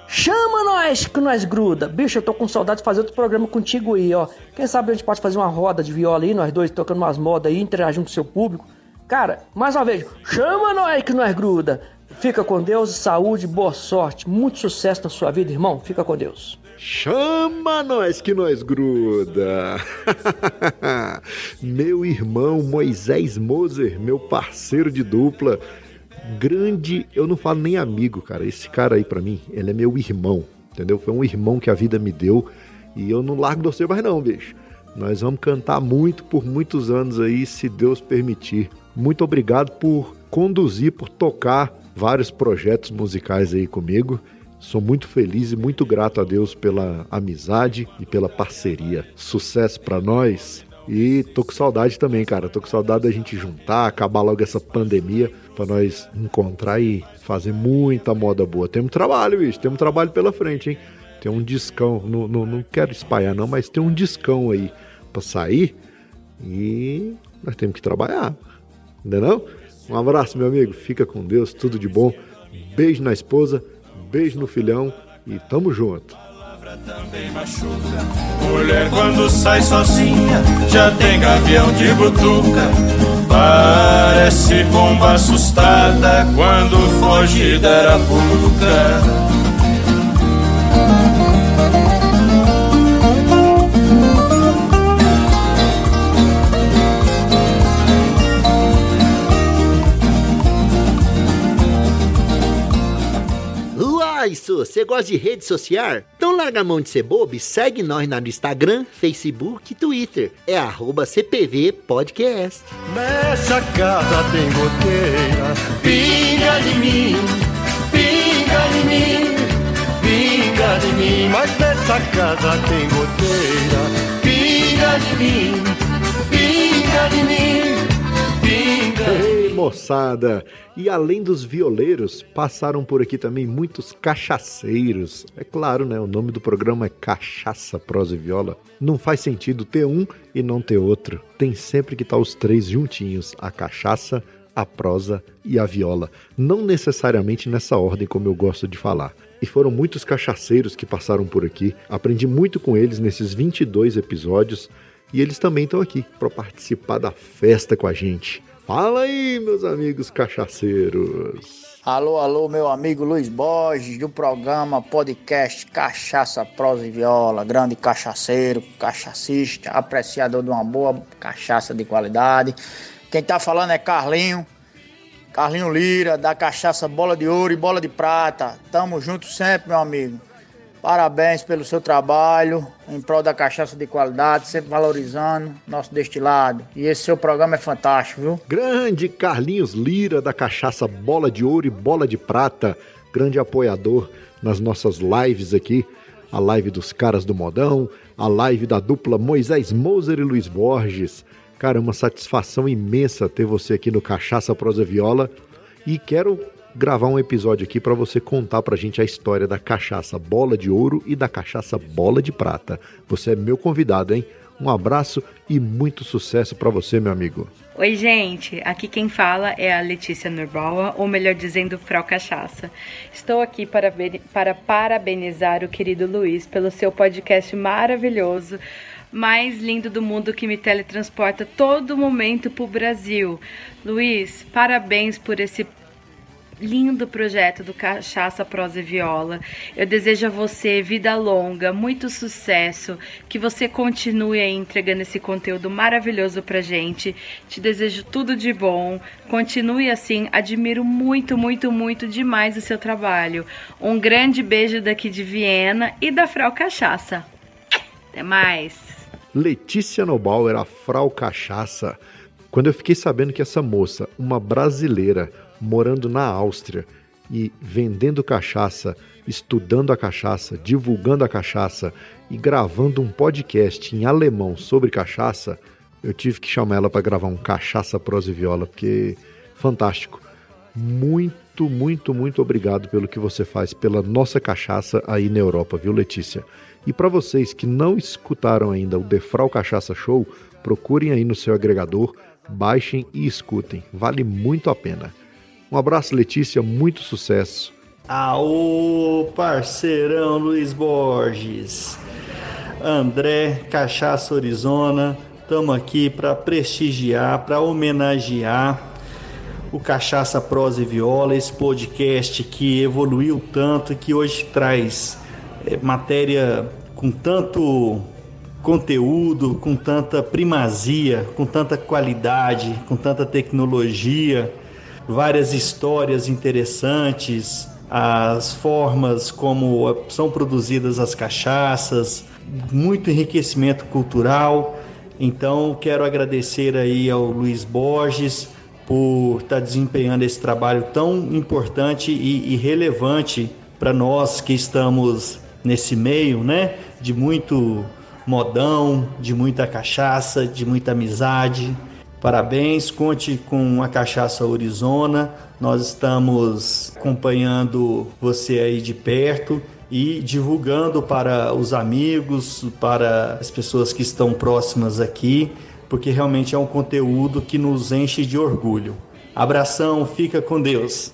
Chama nós que nós gruda. Bicho, eu tô com saudade de fazer outro programa contigo aí, ó. Quem sabe a gente pode fazer uma roda de viola aí, nós dois tocando umas modas aí, interagindo com o seu público. Cara, mais uma vez, chama nós que nós gruda. Fica com Deus, saúde, boa sorte, muito sucesso na sua vida, irmão. Fica com Deus. Chama nós que nós gruda. meu irmão Moisés Moser, meu parceiro de dupla, grande, eu não falo nem amigo, cara. Esse cara aí para mim, ele é meu irmão, entendeu? Foi um irmão que a vida me deu e eu não largo você mais não, bicho. Nós vamos cantar muito por muitos anos aí, se Deus permitir. Muito obrigado por conduzir, por tocar vários projetos musicais aí comigo. Sou muito feliz e muito grato a Deus pela amizade e pela parceria. Sucesso para nós. E tô com saudade também, cara. Tô com saudade da gente juntar, acabar logo essa pandemia para nós encontrar e fazer muita moda boa. Temos trabalho, bicho. Temos trabalho pela frente, hein? Tem um discão, não, não, não quero espalhar não, mas tem um discão aí para sair e nós temos que trabalhar. Ainda não? Um abraço, meu amigo. Fica com Deus, tudo de bom. Beijo na esposa, beijo no filhão e tamo junto. Mulher quando sai sozinha já tem gavião de butuca. Parece bomba assustada quando foge da arapuca. Su, você gosta de rede social? Então larga a mão de ser bobo e segue nós no Instagram, Facebook e Twitter. É arroba CPV Podcast. Nessa casa tem goteira, pinga de mim, pinga de mim, pinga de mim. Mas nessa casa tem goteira, pinga de mim, pinga de mim, moçada! E além dos violeiros, passaram por aqui também muitos cachaceiros. É claro, né? O nome do programa é Cachaça, Prosa e Viola. Não faz sentido ter um e não ter outro. Tem sempre que estar os três juntinhos: a cachaça, a prosa e a viola. Não necessariamente nessa ordem como eu gosto de falar. E foram muitos cachaceiros que passaram por aqui. Aprendi muito com eles nesses 22 episódios. E eles também estão aqui para participar da festa com a gente. Fala aí, meus amigos cachaceiros. Alô, alô, meu amigo Luiz Borges, do programa podcast Cachaça, Prosa e Viola. Grande cachaceiro, cachacista, apreciador de uma boa cachaça de qualidade. Quem tá falando é Carlinho, Carlinho Lira, da cachaça Bola de Ouro e Bola de Prata. Tamo junto sempre, meu amigo. Parabéns pelo seu trabalho em prol da cachaça de qualidade, sempre valorizando nosso destilado. E esse seu programa é fantástico, viu? Grande Carlinhos Lira da cachaça Bola de Ouro e Bola de Prata, grande apoiador nas nossas lives aqui, a live dos caras do modão, a live da dupla Moisés Moser e Luiz Borges. Cara, é uma satisfação imensa ter você aqui no Cachaça Prosa Viola e quero gravar um episódio aqui para você contar pra gente a história da cachaça Bola de Ouro e da cachaça Bola de Prata. Você é meu convidado, hein? Um abraço e muito sucesso para você, meu amigo. Oi, gente. Aqui quem fala é a Letícia Norbaua, ou melhor dizendo, Frau Cachaça. Estou aqui para, para parabenizar o querido Luiz pelo seu podcast maravilhoso, mais lindo do mundo que me teletransporta todo momento para o Brasil. Luiz, parabéns por esse lindo projeto do Cachaça Prosa e Viola. Eu desejo a você vida longa, muito sucesso, que você continue aí entregando esse conteúdo maravilhoso pra gente. Te desejo tudo de bom. Continue assim, admiro muito, muito, muito demais o seu trabalho. Um grande beijo daqui de Viena e da Frau Cachaça. Até mais. Letícia Nobauer, a Frau Cachaça. Quando eu fiquei sabendo que essa moça, uma brasileira, morando na Áustria e vendendo cachaça, estudando a cachaça, divulgando a cachaça e gravando um podcast em alemão sobre cachaça, eu tive que chamar ela para gravar um Cachaça Prosa e Viola, porque fantástico. Muito, muito, muito obrigado pelo que você faz pela nossa cachaça aí na Europa, viu, Letícia? E para vocês que não escutaram ainda o Defral Cachaça Show, procurem aí no seu agregador, baixem e escutem. Vale muito a pena. Um abraço, Letícia, muito sucesso. Aô, parceirão Luiz Borges. André, Cachaça Arizona, estamos aqui para prestigiar, para homenagear o Cachaça Prosa e Viola, esse podcast que evoluiu tanto, que hoje traz é, matéria com tanto conteúdo, com tanta primazia, com tanta qualidade, com tanta tecnologia várias histórias interessantes, as formas como são produzidas as cachaças, muito enriquecimento cultural. Então, quero agradecer aí ao Luiz Borges por estar desempenhando esse trabalho tão importante e, e relevante para nós que estamos nesse meio, né? De muito modão, de muita cachaça, de muita amizade. Parabéns, conte com a Cachaça Arizona. Nós estamos acompanhando você aí de perto e divulgando para os amigos, para as pessoas que estão próximas aqui, porque realmente é um conteúdo que nos enche de orgulho. Abração, fica com Deus.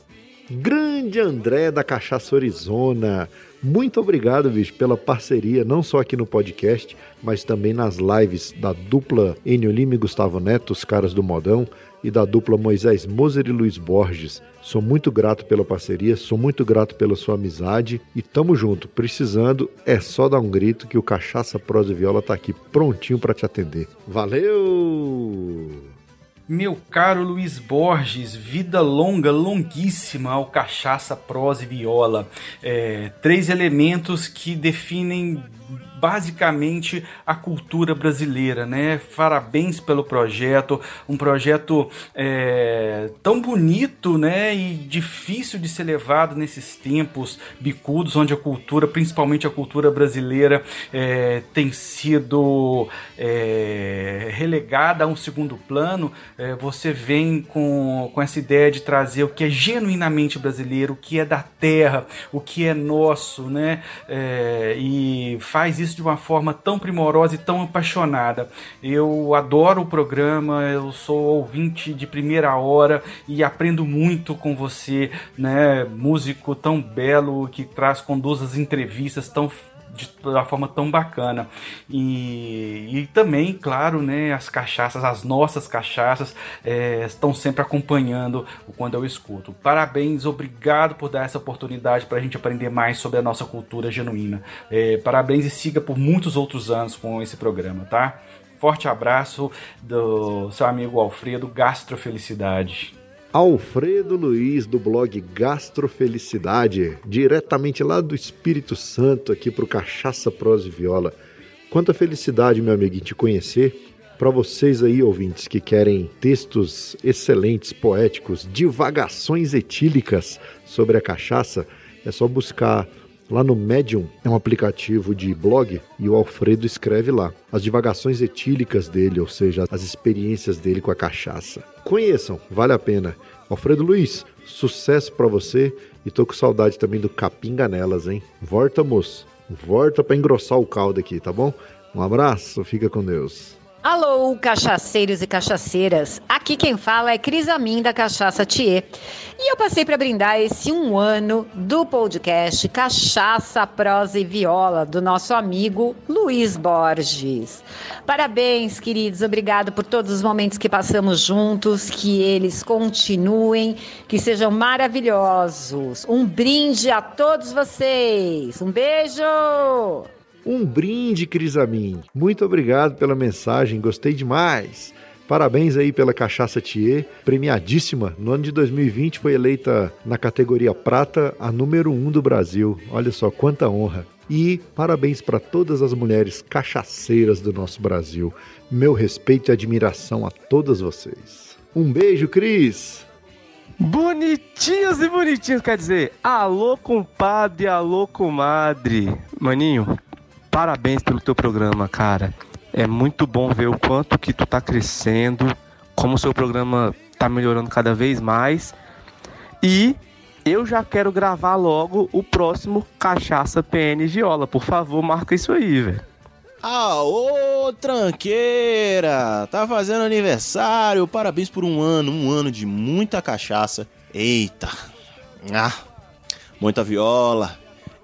Grande André da Cachaça Arizona. Muito obrigado, bicho, pela parceria, não só aqui no podcast, mas também nas lives da dupla Enio Lima e Gustavo Neto, os caras do Modão, e da dupla Moisés Moser e Luiz Borges. Sou muito grato pela parceria, sou muito grato pela sua amizade e tamo junto. Precisando, é só dar um grito que o Cachaça Prosa e Viola tá aqui prontinho para te atender. Valeu! Meu caro Luiz Borges, vida longa, longuíssima ao cachaça, prosa e viola. É, três elementos que definem basicamente a cultura brasileira, né? Parabéns pelo projeto, um projeto é, tão bonito, né? E difícil de ser levado nesses tempos bicudos, onde a cultura, principalmente a cultura brasileira, é, tem sido é, relegada a um segundo plano. É, você vem com, com essa ideia de trazer o que é genuinamente brasileiro, o que é da terra, o que é nosso, né? É, e faz isso isso de uma forma tão primorosa e tão apaixonada. Eu adoro o programa, eu sou ouvinte de primeira hora e aprendo muito com você, né? Músico tão belo que traz, conduz as entrevistas tão de uma forma tão bacana. E, e também, claro, né, as cachaças, as nossas cachaças, é, estão sempre acompanhando quando eu escuto. Parabéns, obrigado por dar essa oportunidade para a gente aprender mais sobre a nossa cultura genuína. É, parabéns e siga por muitos outros anos com esse programa, tá? Forte abraço do seu amigo Alfredo Gastrofelicidade. Alfredo Luiz, do blog Gastrofelicidade, diretamente lá do Espírito Santo, aqui para o Cachaça Prosa e Viola. Quanta felicidade, meu amigo, em te conhecer. Para vocês aí, ouvintes, que querem textos excelentes, poéticos, divagações etílicas sobre a cachaça, é só buscar Lá no Medium é um aplicativo de blog e o Alfredo escreve lá as divagações etílicas dele, ou seja, as experiências dele com a cachaça. Conheçam, vale a pena. Alfredo Luiz, sucesso para você e tô com saudade também do Capinga nelas, hein? Volta, moço. Volta para engrossar o caldo aqui, tá bom? Um abraço, fica com Deus. Alô, cachaceiros e cachaceiras. Aqui quem fala é Cris Amin da Cachaça Thier. E eu passei para brindar esse um ano do podcast Cachaça, Prosa e Viola do nosso amigo Luiz Borges. Parabéns, queridos. Obrigado por todos os momentos que passamos juntos. Que eles continuem, que sejam maravilhosos. Um brinde a todos vocês. Um beijo! Um brinde, Crisamin. Muito obrigado pela mensagem, gostei demais. Parabéns aí pela Cachaça Thier, premiadíssima. No ano de 2020 foi eleita na categoria prata a número um do Brasil. Olha só quanta honra. E parabéns para todas as mulheres cachaceiras do nosso Brasil. Meu respeito e admiração a todas vocês. Um beijo, Cris! Bonitinhos e bonitinhos, quer dizer, alô compadre, alô comadre. Maninho, parabéns pelo teu programa, cara. É muito bom ver o quanto que tu tá crescendo, como o seu programa tá melhorando cada vez mais. E eu já quero gravar logo o próximo Cachaça PN Viola. Por favor, marca isso aí, velho. Ah, ô tranqueira! Tá fazendo aniversário, parabéns por um ano, um ano de muita cachaça. Eita! Ah, muita viola,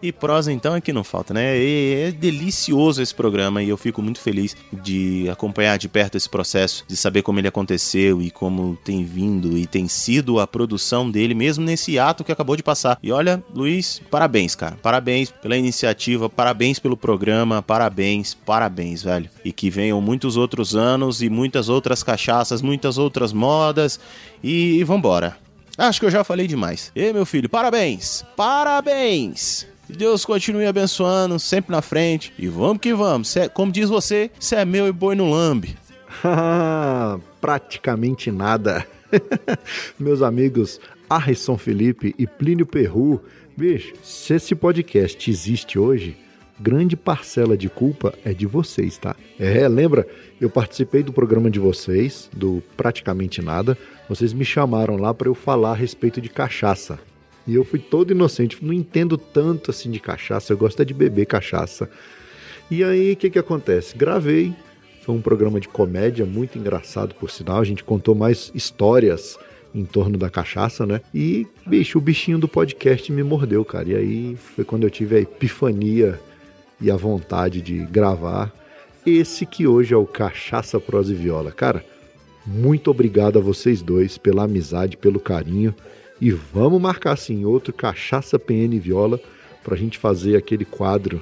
e prosa, então, é que não falta, né? É, é delicioso esse programa e eu fico muito feliz de acompanhar de perto esse processo, de saber como ele aconteceu e como tem vindo e tem sido a produção dele, mesmo nesse ato que acabou de passar. E olha, Luiz, parabéns, cara. Parabéns pela iniciativa, parabéns pelo programa, parabéns, parabéns, velho. E que venham muitos outros anos e muitas outras cachaças, muitas outras modas e, e vambora. Acho que eu já falei demais. E meu filho, parabéns! Parabéns! Deus continue abençoando, sempre na frente. E vamos que vamos. Cê, como diz você, você é meu e boi no lambe. Praticamente nada. Meus amigos Arrisson Felipe e Plínio Perru, bicho, se esse podcast existe hoje, grande parcela de culpa é de vocês, tá? É, lembra? Eu participei do programa de vocês, do Praticamente Nada. Vocês me chamaram lá para eu falar a respeito de cachaça. E eu fui todo inocente, não entendo tanto assim de cachaça, eu gosto é de beber cachaça. E aí, o que que acontece? Gravei, foi um programa de comédia muito engraçado, por sinal. A gente contou mais histórias em torno da cachaça, né? E, bicho, o bichinho do podcast me mordeu, cara. E aí foi quando eu tive a epifania e a vontade de gravar esse que hoje é o Cachaça Prosa e Viola. Cara, muito obrigado a vocês dois pela amizade, pelo carinho. E vamos marcar sim outro Cachaça PN Viola para a gente fazer aquele quadro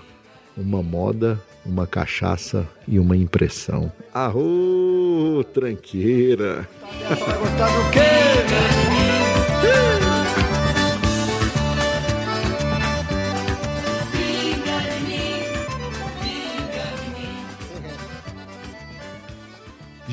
Uma Moda, uma Cachaça e uma Impressão. Arro, tranqueira! Vai gostar do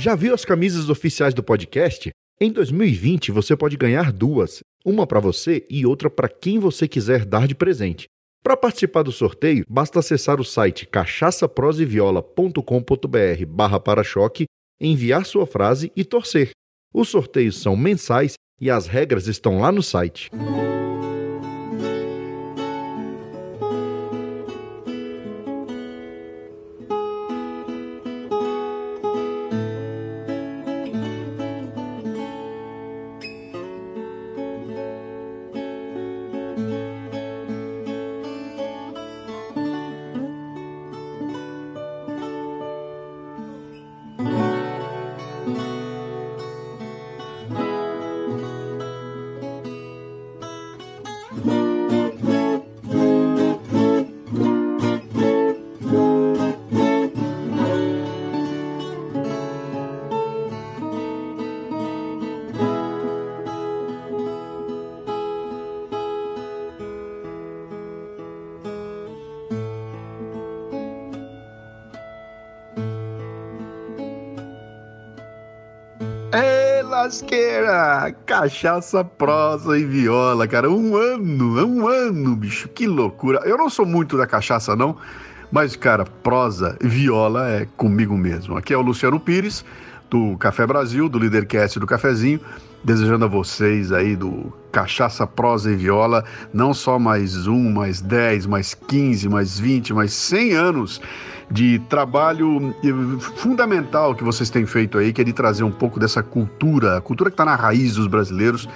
Já viu as camisas oficiais do podcast? Em 2020 você pode ganhar duas, uma para você e outra para quem você quiser dar de presente. Para participar do sorteio, basta acessar o site cachaçaproseviola.com.br barra para-choque, enviar sua frase e torcer. Os sorteios são mensais e as regras estão lá no site. Cachaça, prosa e viola, cara. Um ano, um ano, bicho. Que loucura. Eu não sou muito da cachaça, não. Mas, cara, prosa e viola é comigo mesmo. Aqui é o Luciano Pires, do Café Brasil, do Lidercast do Cafezinho, desejando a vocês aí do Cachaça, Prosa e Viola, não só mais um, mais dez, mais quinze, mais vinte, mais cem anos de trabalho fundamental que vocês têm feito aí, que é de trazer um pouco dessa cultura, a cultura que está na raiz dos brasileiros,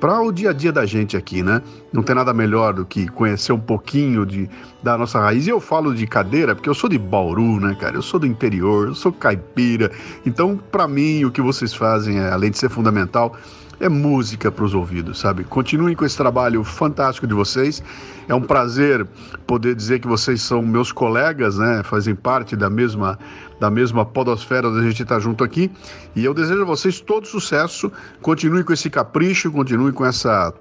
para o dia a dia da gente aqui, né? Não tem nada melhor do que conhecer um pouquinho de, da nossa raiz. E eu falo de cadeira porque eu sou de Bauru, né, cara? Eu sou do interior, eu sou caipira. Então, para mim, o que vocês fazem, é, além de ser fundamental, é música para os ouvidos, sabe? Continuem com esse trabalho fantástico de vocês. É um prazer poder dizer que vocês são meus colegas, né? Fazem parte da mesma da mesma podosfera onde a gente está junto aqui. E eu desejo a vocês todo sucesso. Continuem com esse capricho, continuem com essa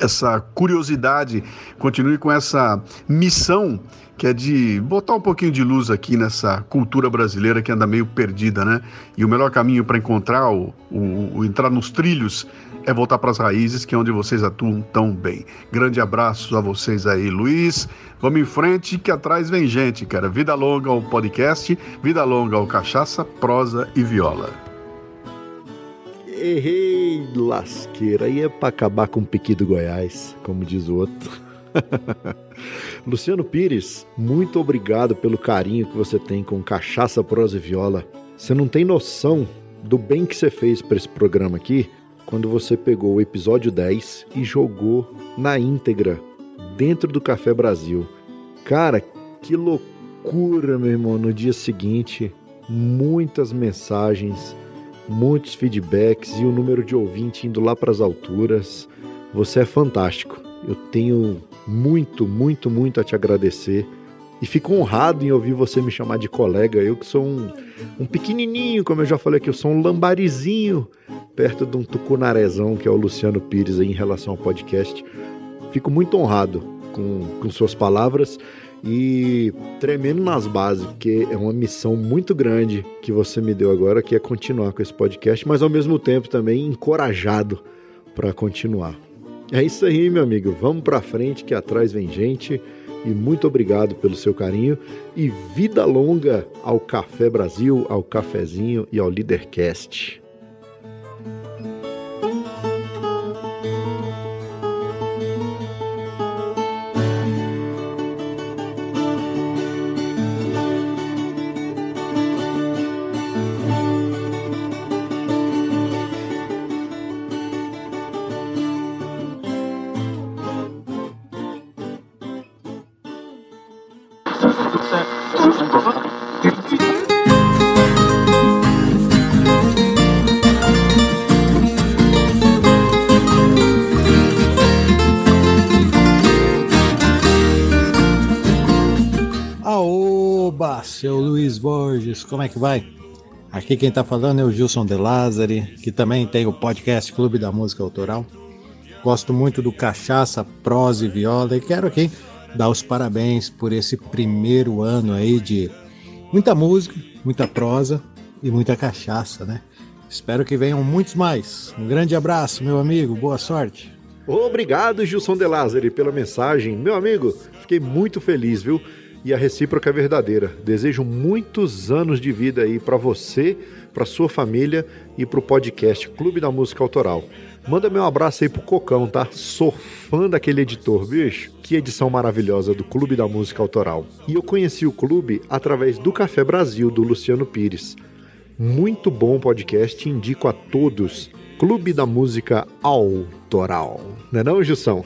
essa curiosidade, continue com essa missão que é de botar um pouquinho de luz aqui nessa cultura brasileira que anda meio perdida, né? E o melhor caminho para encontrar o, o, o, entrar nos trilhos é voltar para as raízes, que é onde vocês atuam tão bem. Grande abraço a vocês aí, Luiz. Vamos em frente, que atrás vem gente, cara. Vida longa ao podcast, vida longa ao cachaça, prosa e viola. Errei, lasqueira. Aí é para acabar com o piqui do Goiás, como diz o outro. Luciano Pires, muito obrigado pelo carinho que você tem com Cachaça, Prosa e Viola. Você não tem noção do bem que você fez para esse programa aqui quando você pegou o episódio 10 e jogou na íntegra dentro do Café Brasil. Cara, que loucura, meu irmão. No dia seguinte, muitas mensagens muitos feedbacks e o número de ouvinte indo lá para as alturas. Você é fantástico. Eu tenho muito, muito, muito a te agradecer. E fico honrado em ouvir você me chamar de colega. Eu que sou um, um pequenininho, como eu já falei aqui, eu sou um lambarizinho perto de um tucunarezão que é o Luciano Pires aí em relação ao podcast. Fico muito honrado com, com suas palavras e tremendo nas bases, porque é uma missão muito grande que você me deu agora, que é continuar com esse podcast, mas ao mesmo tempo também encorajado para continuar. É isso aí, meu amigo. Vamos para frente que atrás vem gente. E muito obrigado pelo seu carinho e vida longa ao Café Brasil, ao Cafezinho e ao Leadercast. Como é que vai? Aqui quem está falando é o Gilson De Lázari, que também tem o podcast Clube da Música Autoral. Gosto muito do Cachaça, Prosa e Viola e quero aqui dar os parabéns por esse primeiro ano aí de muita música, muita prosa e muita cachaça, né? Espero que venham muitos mais. Um grande abraço, meu amigo, boa sorte. Obrigado, Gilson De Lázari, pela mensagem. Meu amigo, fiquei muito feliz, viu? E a recíproca é verdadeira. Desejo muitos anos de vida aí para você, para sua família e para o podcast Clube da Música Autoral. Manda meu abraço aí pro Cocão, tá? Sou fã daquele editor, bicho. Que edição maravilhosa do Clube da Música Autoral. E eu conheci o clube através do Café Brasil, do Luciano Pires. Muito bom podcast, indico a todos. Clube da Música Autoral. Não é não, Gilson?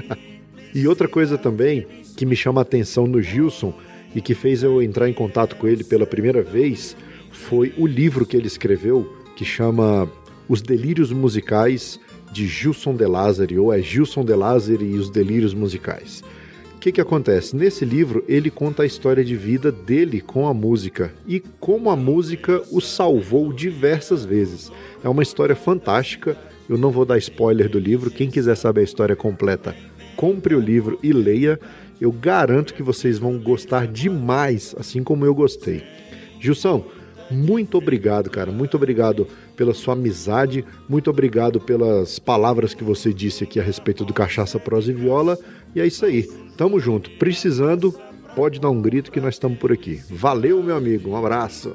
e outra coisa também, que me chama a atenção no Gilson e que fez eu entrar em contato com ele pela primeira vez foi o livro que ele escreveu, que chama Os Delírios Musicais de Gilson de Lázari, ou é Gilson de Lázari e os Delírios Musicais. O que, que acontece? Nesse livro, ele conta a história de vida dele com a música e como a música o salvou diversas vezes. É uma história fantástica. Eu não vou dar spoiler do livro. Quem quiser saber a história completa, compre o livro e leia. Eu garanto que vocês vão gostar demais, assim como eu gostei. Gilson, muito obrigado, cara. Muito obrigado pela sua amizade. Muito obrigado pelas palavras que você disse aqui a respeito do Cachaça Prosa e Viola. E é isso aí. Tamo junto. Precisando, pode dar um grito que nós estamos por aqui. Valeu, meu amigo. Um abraço.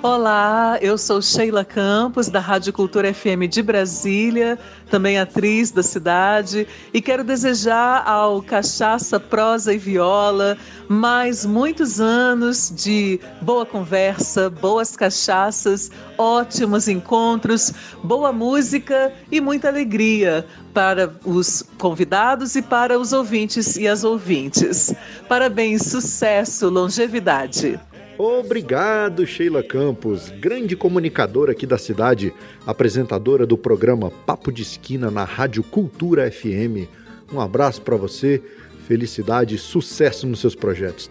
Olá, eu sou Sheila Campos, da Rádio Cultura FM de Brasília, também atriz da cidade, e quero desejar ao Cachaça, Prosa e Viola mais muitos anos de boa conversa, boas cachaças, ótimos encontros, boa música e muita alegria para os convidados e para os ouvintes e as ouvintes. Parabéns, sucesso, longevidade. Obrigado, Sheila Campos, grande comunicadora aqui da cidade, apresentadora do programa Papo de Esquina na Rádio Cultura FM. Um abraço para você, felicidade e sucesso nos seus projetos.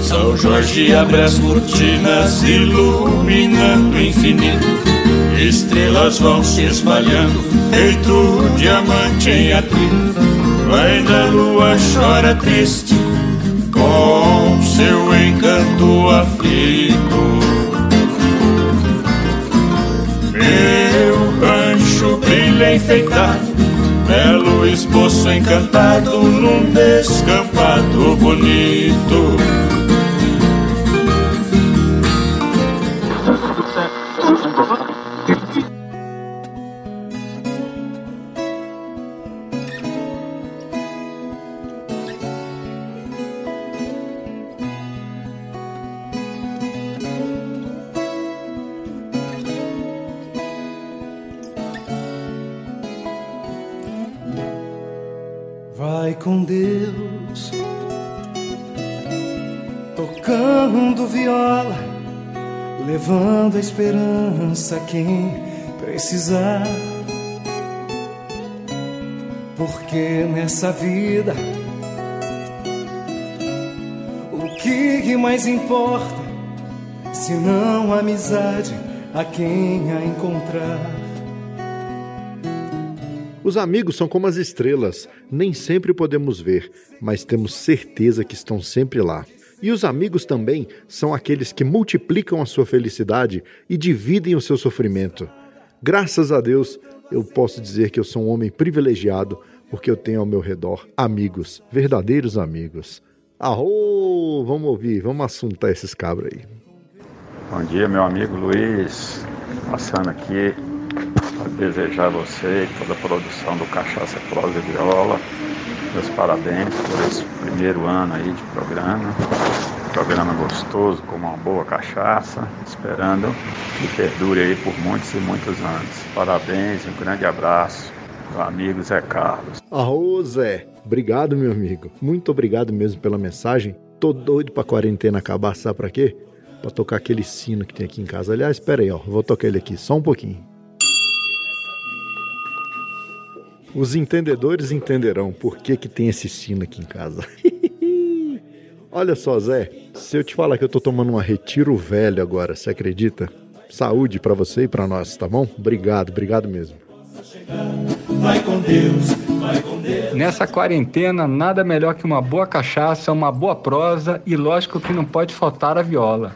São Jorge abre as cortinas, iluminando o infinito. Estrelas vão se espalhando, feito diamante em atrito. Ainda a lua chora triste, seu encanto aflito. Meu rancho brilha enfeitado, belo esboço encantado num descampado bonito. Com Deus, tocando viola, levando a esperança a quem precisar. Porque nessa vida, o que mais importa, se não a amizade a quem a encontrar? Os amigos são como as estrelas, nem sempre podemos ver, mas temos certeza que estão sempre lá. E os amigos também são aqueles que multiplicam a sua felicidade e dividem o seu sofrimento. Graças a Deus, eu posso dizer que eu sou um homem privilegiado porque eu tenho ao meu redor amigos, verdadeiros amigos. Arro! Vamos ouvir, vamos assuntar esses cabras aí. Bom dia, meu amigo Luiz. Passando aqui desejar a você e toda a produção do Cachaça Prosa Viola meus parabéns por esse primeiro ano aí de programa. Programa gostoso, com uma boa cachaça, esperando que perdure aí por muitos e muitos anos. Parabéns um grande abraço, meu amigo Zé Carlos. Arro, Zé. Obrigado, meu amigo. Muito obrigado mesmo pela mensagem. Tô doido pra quarentena acabar, sabe pra quê? Pra tocar aquele sino que tem aqui em casa. Aliás, espera aí, ó. Vou tocar ele aqui, só um pouquinho. Os entendedores entenderão por que, que tem esse sino aqui em casa. Olha só, Zé, se eu te falar que eu tô tomando uma retiro velho agora, você acredita? Saúde para você e para nós, tá bom? Obrigado, obrigado mesmo. Vai com Deus, vai com Deus. Nessa quarentena, nada melhor que uma boa cachaça, uma boa prosa e lógico que não pode faltar a viola.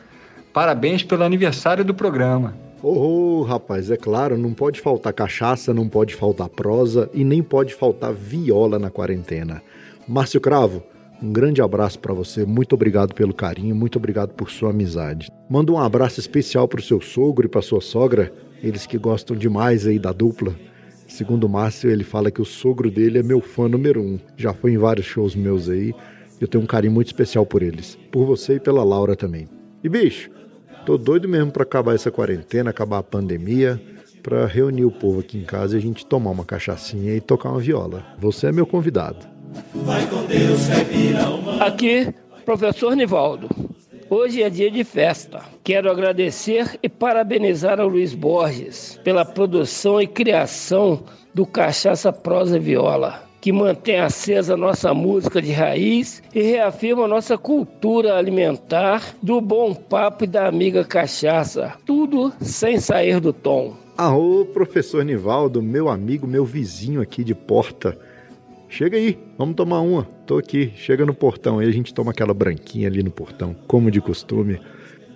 Parabéns pelo aniversário do programa. Oh, rapaz, é claro, não pode faltar cachaça, não pode faltar prosa e nem pode faltar viola na quarentena. Márcio Cravo, um grande abraço para você, muito obrigado pelo carinho, muito obrigado por sua amizade. Manda um abraço especial pro seu sogro e pra sua sogra, eles que gostam demais aí da dupla. Segundo o Márcio, ele fala que o sogro dele é meu fã número um. Já foi em vários shows meus aí. Eu tenho um carinho muito especial por eles. Por você e pela Laura também. E bicho, tô doido mesmo para acabar essa quarentena, acabar a pandemia, para reunir o povo aqui em casa e a gente tomar uma cachaçinha e tocar uma viola. Você é meu convidado. Vai com Deus, uma... Aqui, professor Nivaldo. Hoje é dia de festa. Quero agradecer e parabenizar ao Luiz Borges pela produção e criação do Cachaça Prosa e Viola, que mantém acesa nossa música de raiz e reafirma nossa cultura alimentar do bom papo e da amiga cachaça. Tudo sem sair do tom. Arô, professor Nivaldo, meu amigo, meu vizinho aqui de porta. Chega aí, vamos tomar uma. Tô aqui, chega no portão aí, a gente toma aquela branquinha ali no portão, como de costume.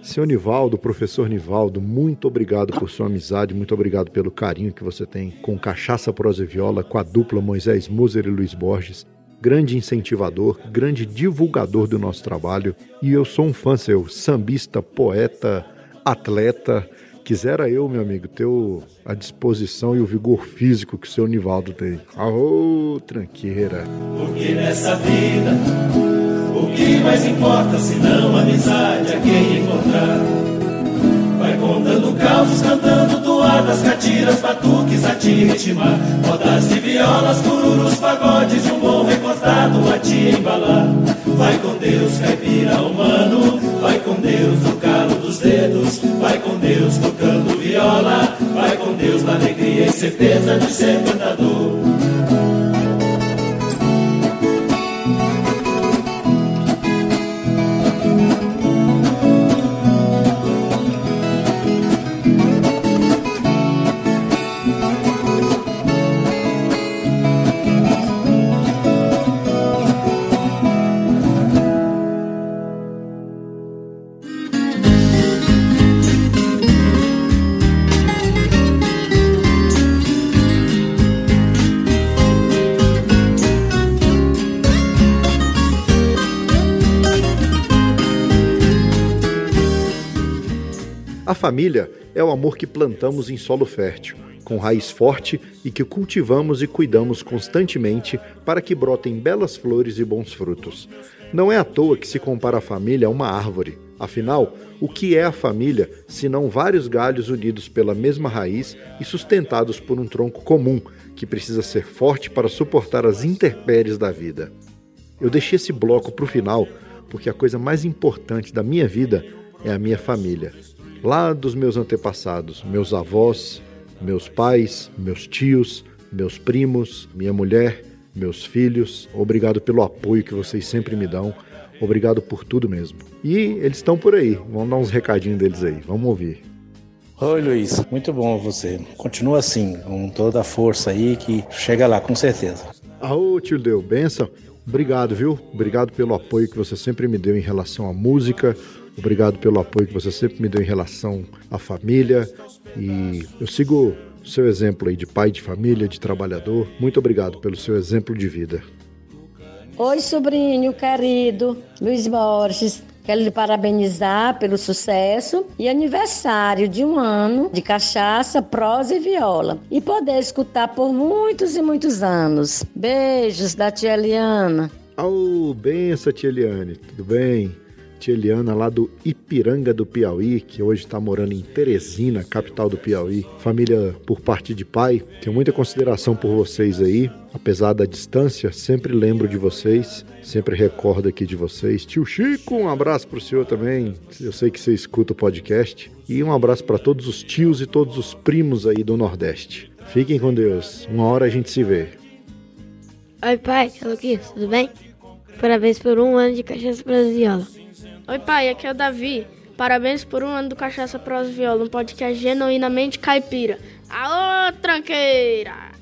Seu Nivaldo, professor Nivaldo, muito obrigado por sua amizade, muito obrigado pelo carinho que você tem com Cachaça Prosa e Viola, com a dupla Moisés Muser e Luiz Borges. Grande incentivador, grande divulgador do nosso trabalho. E eu sou um fã seu, sambista, poeta, atleta. Quisera eu, meu amigo, ter a disposição e o vigor físico que o seu Nivaldo tem. Aô, tranqueira. Porque nessa vida, o que mais importa se não amizade a quem encontrar? Vai contando causos, cantando toadas, catiras, batuques a te ritmar. Rodas de violas, cururus, pagodes um bom recortado a te embalar. Vai com Deus, caipira humano, vai com Deus no calo dos dedos, vai com Deus tocando viola, vai com Deus na alegria e certeza de ser cantador. Família é o amor que plantamos em solo fértil, com raiz forte e que cultivamos e cuidamos constantemente para que brotem belas flores e bons frutos. Não é à toa que se compara a família a uma árvore. Afinal, o que é a família se não vários galhos unidos pela mesma raiz e sustentados por um tronco comum que precisa ser forte para suportar as intempéries da vida? Eu deixei esse bloco para o final porque a coisa mais importante da minha vida é a minha família. Lá dos meus antepassados, meus avós, meus pais, meus tios, meus primos, minha mulher, meus filhos. Obrigado pelo apoio que vocês sempre me dão. Obrigado por tudo mesmo. E eles estão por aí. Vamos dar uns recadinhos deles aí. Vamos ouvir. Oi Luiz, muito bom você. Continua assim, com toda a força aí que chega lá, com certeza. Aô, tio Deu, benção. Obrigado, viu? Obrigado pelo apoio que você sempre me deu em relação à música. Obrigado pelo apoio que você sempre me deu em relação à família. E eu sigo o seu exemplo aí de pai de família, de trabalhador. Muito obrigado pelo seu exemplo de vida. Oi, sobrinho querido Luiz Borges. Quero lhe parabenizar pelo sucesso e aniversário de um ano de cachaça, prosa e viola. E poder escutar por muitos e muitos anos. Beijos da tia Eliana. Aô, benção, tia Eliane. Tudo bem? Tia Eliana lá do Ipiranga do Piauí, que hoje está morando em Teresina, capital do Piauí. Família por parte de pai. Tenho muita consideração por vocês aí. Apesar da distância, sempre lembro de vocês. Sempre recordo aqui de vocês. Tio Chico, um abraço pro senhor também. Eu sei que você escuta o podcast. E um abraço para todos os tios e todos os primos aí do Nordeste. Fiquem com Deus. Uma hora a gente se vê. Oi, pai, tudo bem? Parabéns por um ano de Cachaça Viola. Oi, pai, aqui é o Davi. Parabéns por um ano do Cachaça Prosa Viola, um podcast genuinamente caipira. Alô, tranqueira!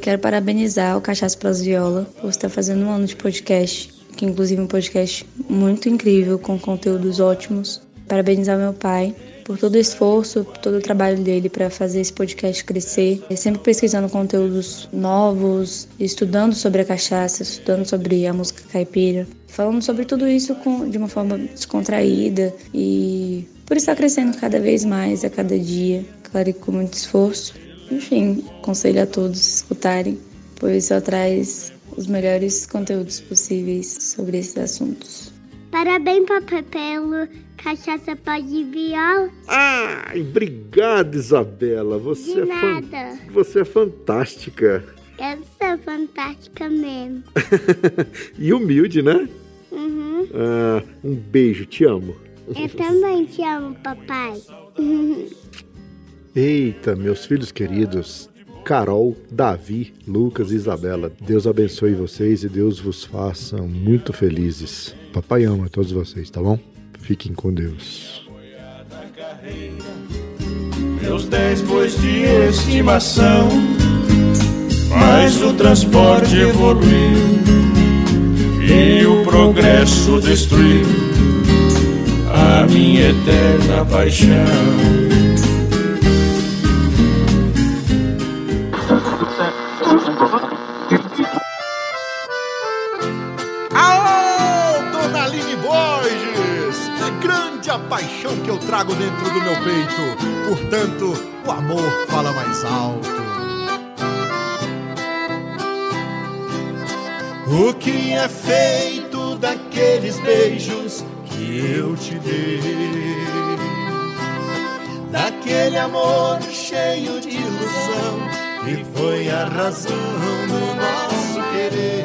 Quero parabenizar o Cachaça Pras Viola por estar fazendo um ano de podcast, que inclusive é um podcast muito incrível, com conteúdos ótimos. Parabenizar meu pai por todo o esforço, por todo o trabalho dele para fazer esse podcast crescer. Sempre pesquisando conteúdos novos, estudando sobre a cachaça, estudando sobre a música caipira, falando sobre tudo isso com, de uma forma descontraída e por estar crescendo cada vez mais a cada dia, claro que com muito esforço. Enfim, aconselho a todos escutarem, pois só traz os melhores conteúdos possíveis sobre esses assuntos. Parabéns, papai, pelo Cachaça Pode Viola. Ai, obrigado, Isabela. Você De é fan- nada. Você é fantástica. Eu sou fantástica mesmo. e humilde, né? Uhum. Ah, um beijo, te amo. Eu também te amo, papai. Eita, meus filhos queridos, Carol, Davi, Lucas e Isabela, Deus abençoe vocês e Deus vos faça muito felizes. Papai ama todos vocês, tá bom? Fiquem com Deus. Meus dez bois de estimação, mas o transporte evoluiu e o progresso destruiu a minha eterna paixão. Paixão que eu trago dentro do meu peito. Portanto, o amor fala mais alto. O que é feito daqueles beijos que eu te dei? Daquele amor cheio de ilusão que foi a razão do nosso querer.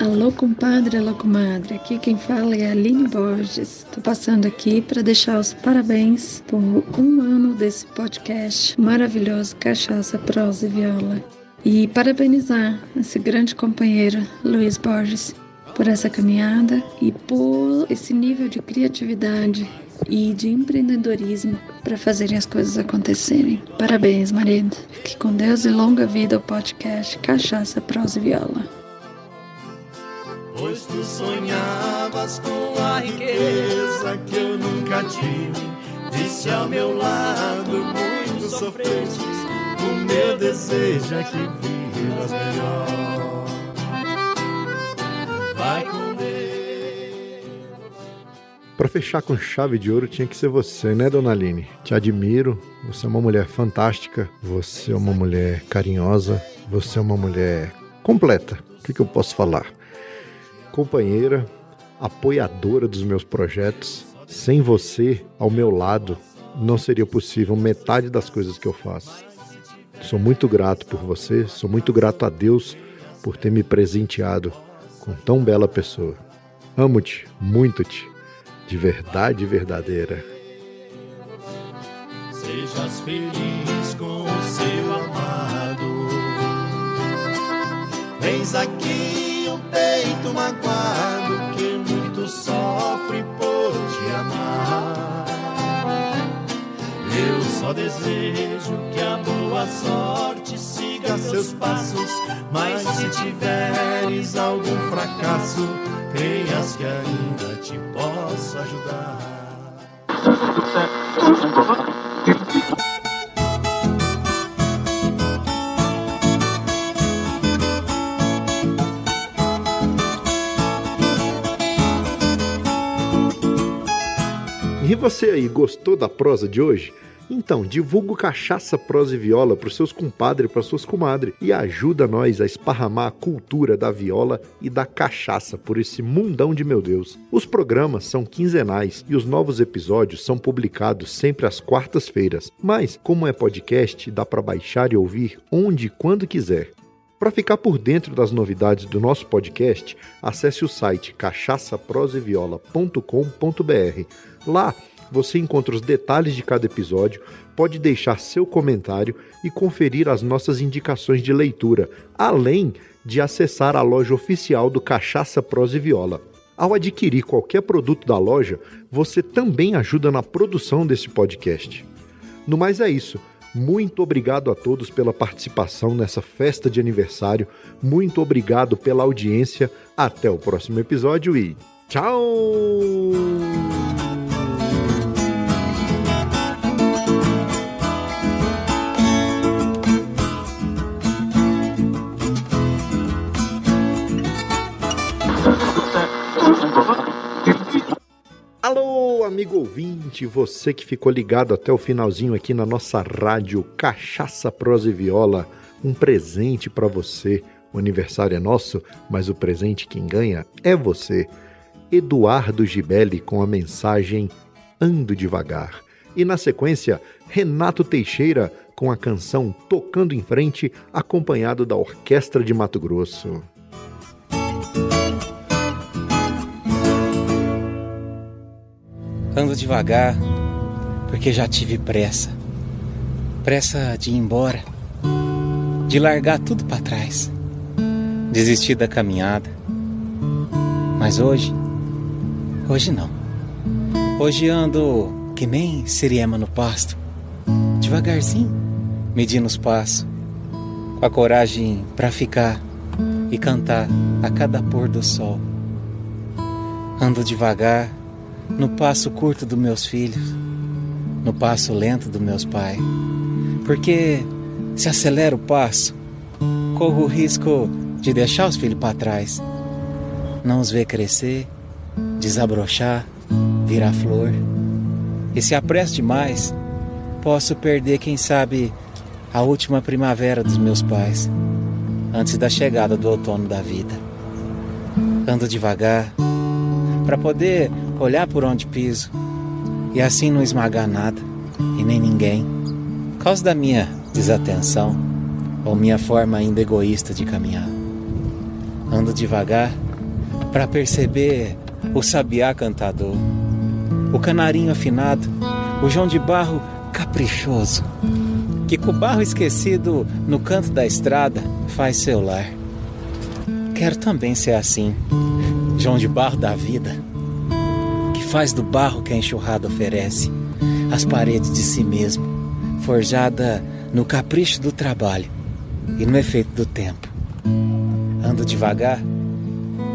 Alô, compadre, alô, comadre. Aqui quem fala é a Aline Borges. Tô passando aqui para deixar os parabéns por um ano desse podcast maravilhoso Cachaça, Prosa e Viola. E parabenizar esse grande companheiro, Luiz Borges, por essa caminhada e por esse nível de criatividade e de empreendedorismo para fazerem as coisas acontecerem. Parabéns, marido. Fique com Deus e longa vida ao podcast Cachaça, Prosa e Viola. Pois tu sonhavas com a riqueza que eu nunca tive. Disse ao meu lado, muito sofreste. O meu desejo é que vivas melhor. Vai com Pra fechar com chave de ouro tinha que ser você, né, dona Aline? Te admiro, você é uma mulher fantástica, você é uma mulher carinhosa, você é uma mulher completa. O que, que eu posso falar? Companheira, apoiadora dos meus projetos. Sem você ao meu lado, não seria possível metade das coisas que eu faço. Sou muito grato por você, sou muito grato a Deus por ter me presenteado com tão bela pessoa. Amo-te, muito-te, de verdade verdadeira. Sejas feliz com o seu amado. Eis aqui peito magoado que muito sofre por te amar. Eu só desejo que a boa sorte siga seus passos, mas se tiveres algum fracasso, creias que ainda te posso ajudar. Você aí, gostou da prosa de hoje? Então, divulga o Cachaça, Prosa e Viola para os seus compadres e para suas comadres e ajuda nós a esparramar a cultura da viola e da cachaça por esse mundão de meu Deus. Os programas são quinzenais e os novos episódios são publicados sempre às quartas-feiras, mas como é podcast, dá para baixar e ouvir onde e quando quiser. Para ficar por dentro das novidades do nosso podcast, acesse o site cachaçaproseviola.com.br. Lá você encontra os detalhes de cada episódio, pode deixar seu comentário e conferir as nossas indicações de leitura, além de acessar a loja oficial do Cachaça Prosa e Viola. Ao adquirir qualquer produto da loja, você também ajuda na produção desse podcast. No mais é isso. Muito obrigado a todos pela participação nessa festa de aniversário. Muito obrigado pela audiência. Até o próximo episódio e tchau! Alô, amigo ouvinte, você que ficou ligado até o finalzinho aqui na nossa rádio Cachaça, Prosa e Viola, um presente para você. O aniversário é nosso, mas o presente quem ganha é você. Eduardo Gibelli com a mensagem Ando Devagar. E na sequência, Renato Teixeira com a canção Tocando em Frente, acompanhado da Orquestra de Mato Grosso. Ando devagar, porque já tive pressa. Pressa de ir embora, de largar tudo para trás, desistir da caminhada. Mas hoje, hoje não. Hoje ando que nem siriema no pasto, devagarzinho, medindo os passos, com a coragem para ficar e cantar a cada pôr do sol. Ando devagar no passo curto dos meus filhos, no passo lento dos meus pais. Porque se acelera o passo, corro o risco de deixar os filhos para trás, não os ver crescer, desabrochar, virar flor. E se apresso demais, posso perder, quem sabe, a última primavera dos meus pais, antes da chegada do outono da vida. Ando devagar, para poder olhar por onde piso e assim não esmagar nada e nem ninguém, por causa da minha desatenção ou minha forma ainda egoísta de caminhar. Ando devagar para perceber o sabiá cantador, o canarinho afinado, o João de Barro caprichoso, que com o barro esquecido no canto da estrada faz seu lar. Quero também ser assim, João de Barro da vida, faz do barro que a enxurrada oferece as paredes de si mesmo, forjada no capricho do trabalho e no efeito do tempo. Ando devagar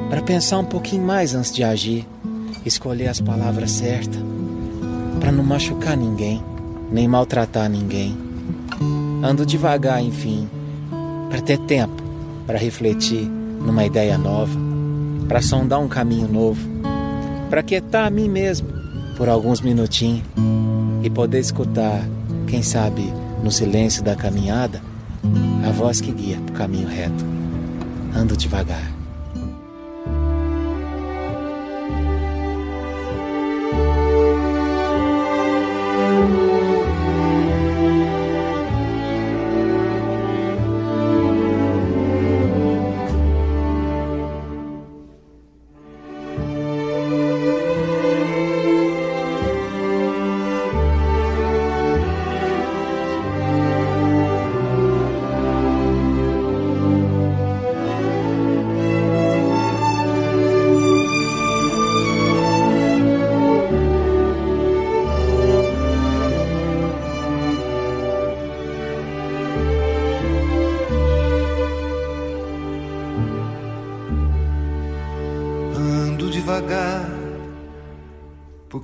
para pensar um pouquinho mais antes de agir, escolher as palavras certas, para não machucar ninguém, nem maltratar ninguém. Ando devagar, enfim, para ter tempo para refletir numa ideia nova, para sondar um caminho novo, para quietar a mim mesmo por alguns minutinhos e poder escutar, quem sabe, no silêncio da caminhada, a voz que guia para o caminho reto. Ando devagar.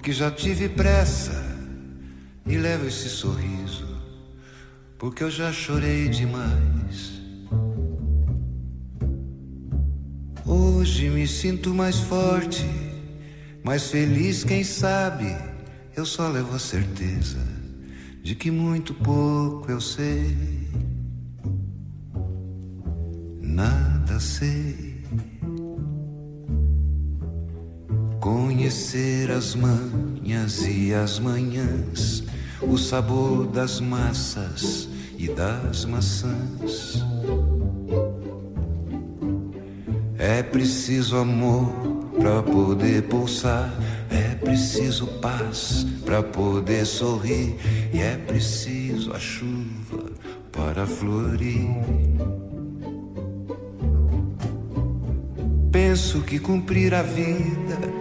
Porque já tive pressa. E levo esse sorriso, porque eu já chorei demais. Hoje me sinto mais forte, mais feliz, quem sabe. Eu só levo a certeza de que muito pouco eu sei. Nada sei. Conhecer as manhas e as manhãs, o sabor das massas e das maçãs. É preciso amor para poder pulsar, é preciso paz para poder sorrir, e é preciso a chuva para florir. Penso que cumprir a vida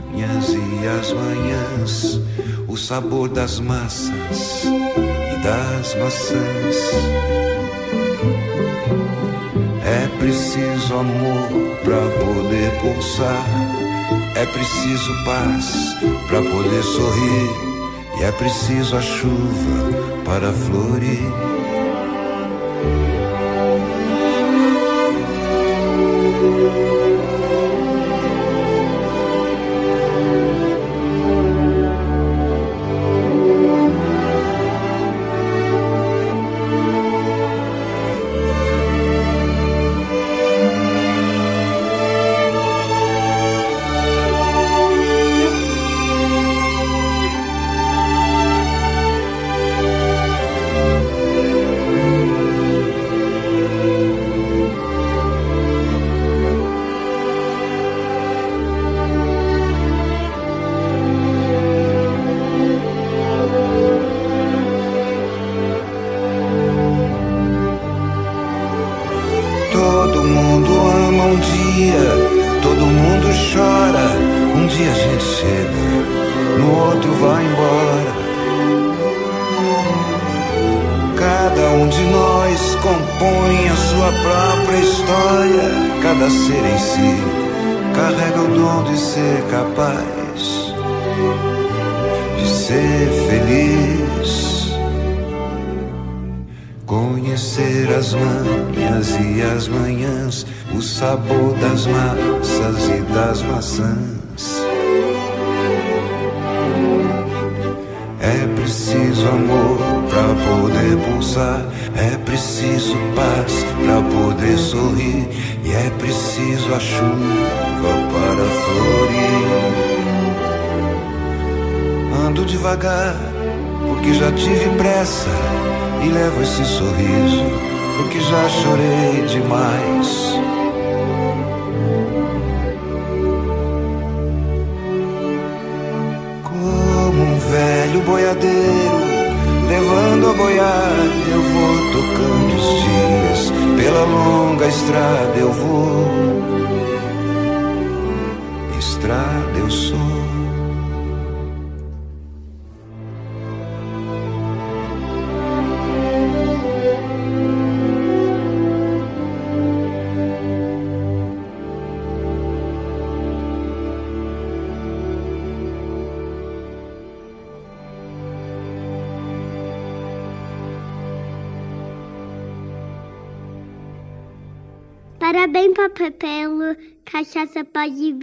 manhãs e as manhãs, o sabor das massas e das maçãs. É preciso amor para poder pulsar, é preciso paz para poder sorrir, e é preciso a chuva para florir. Parabéns, Papai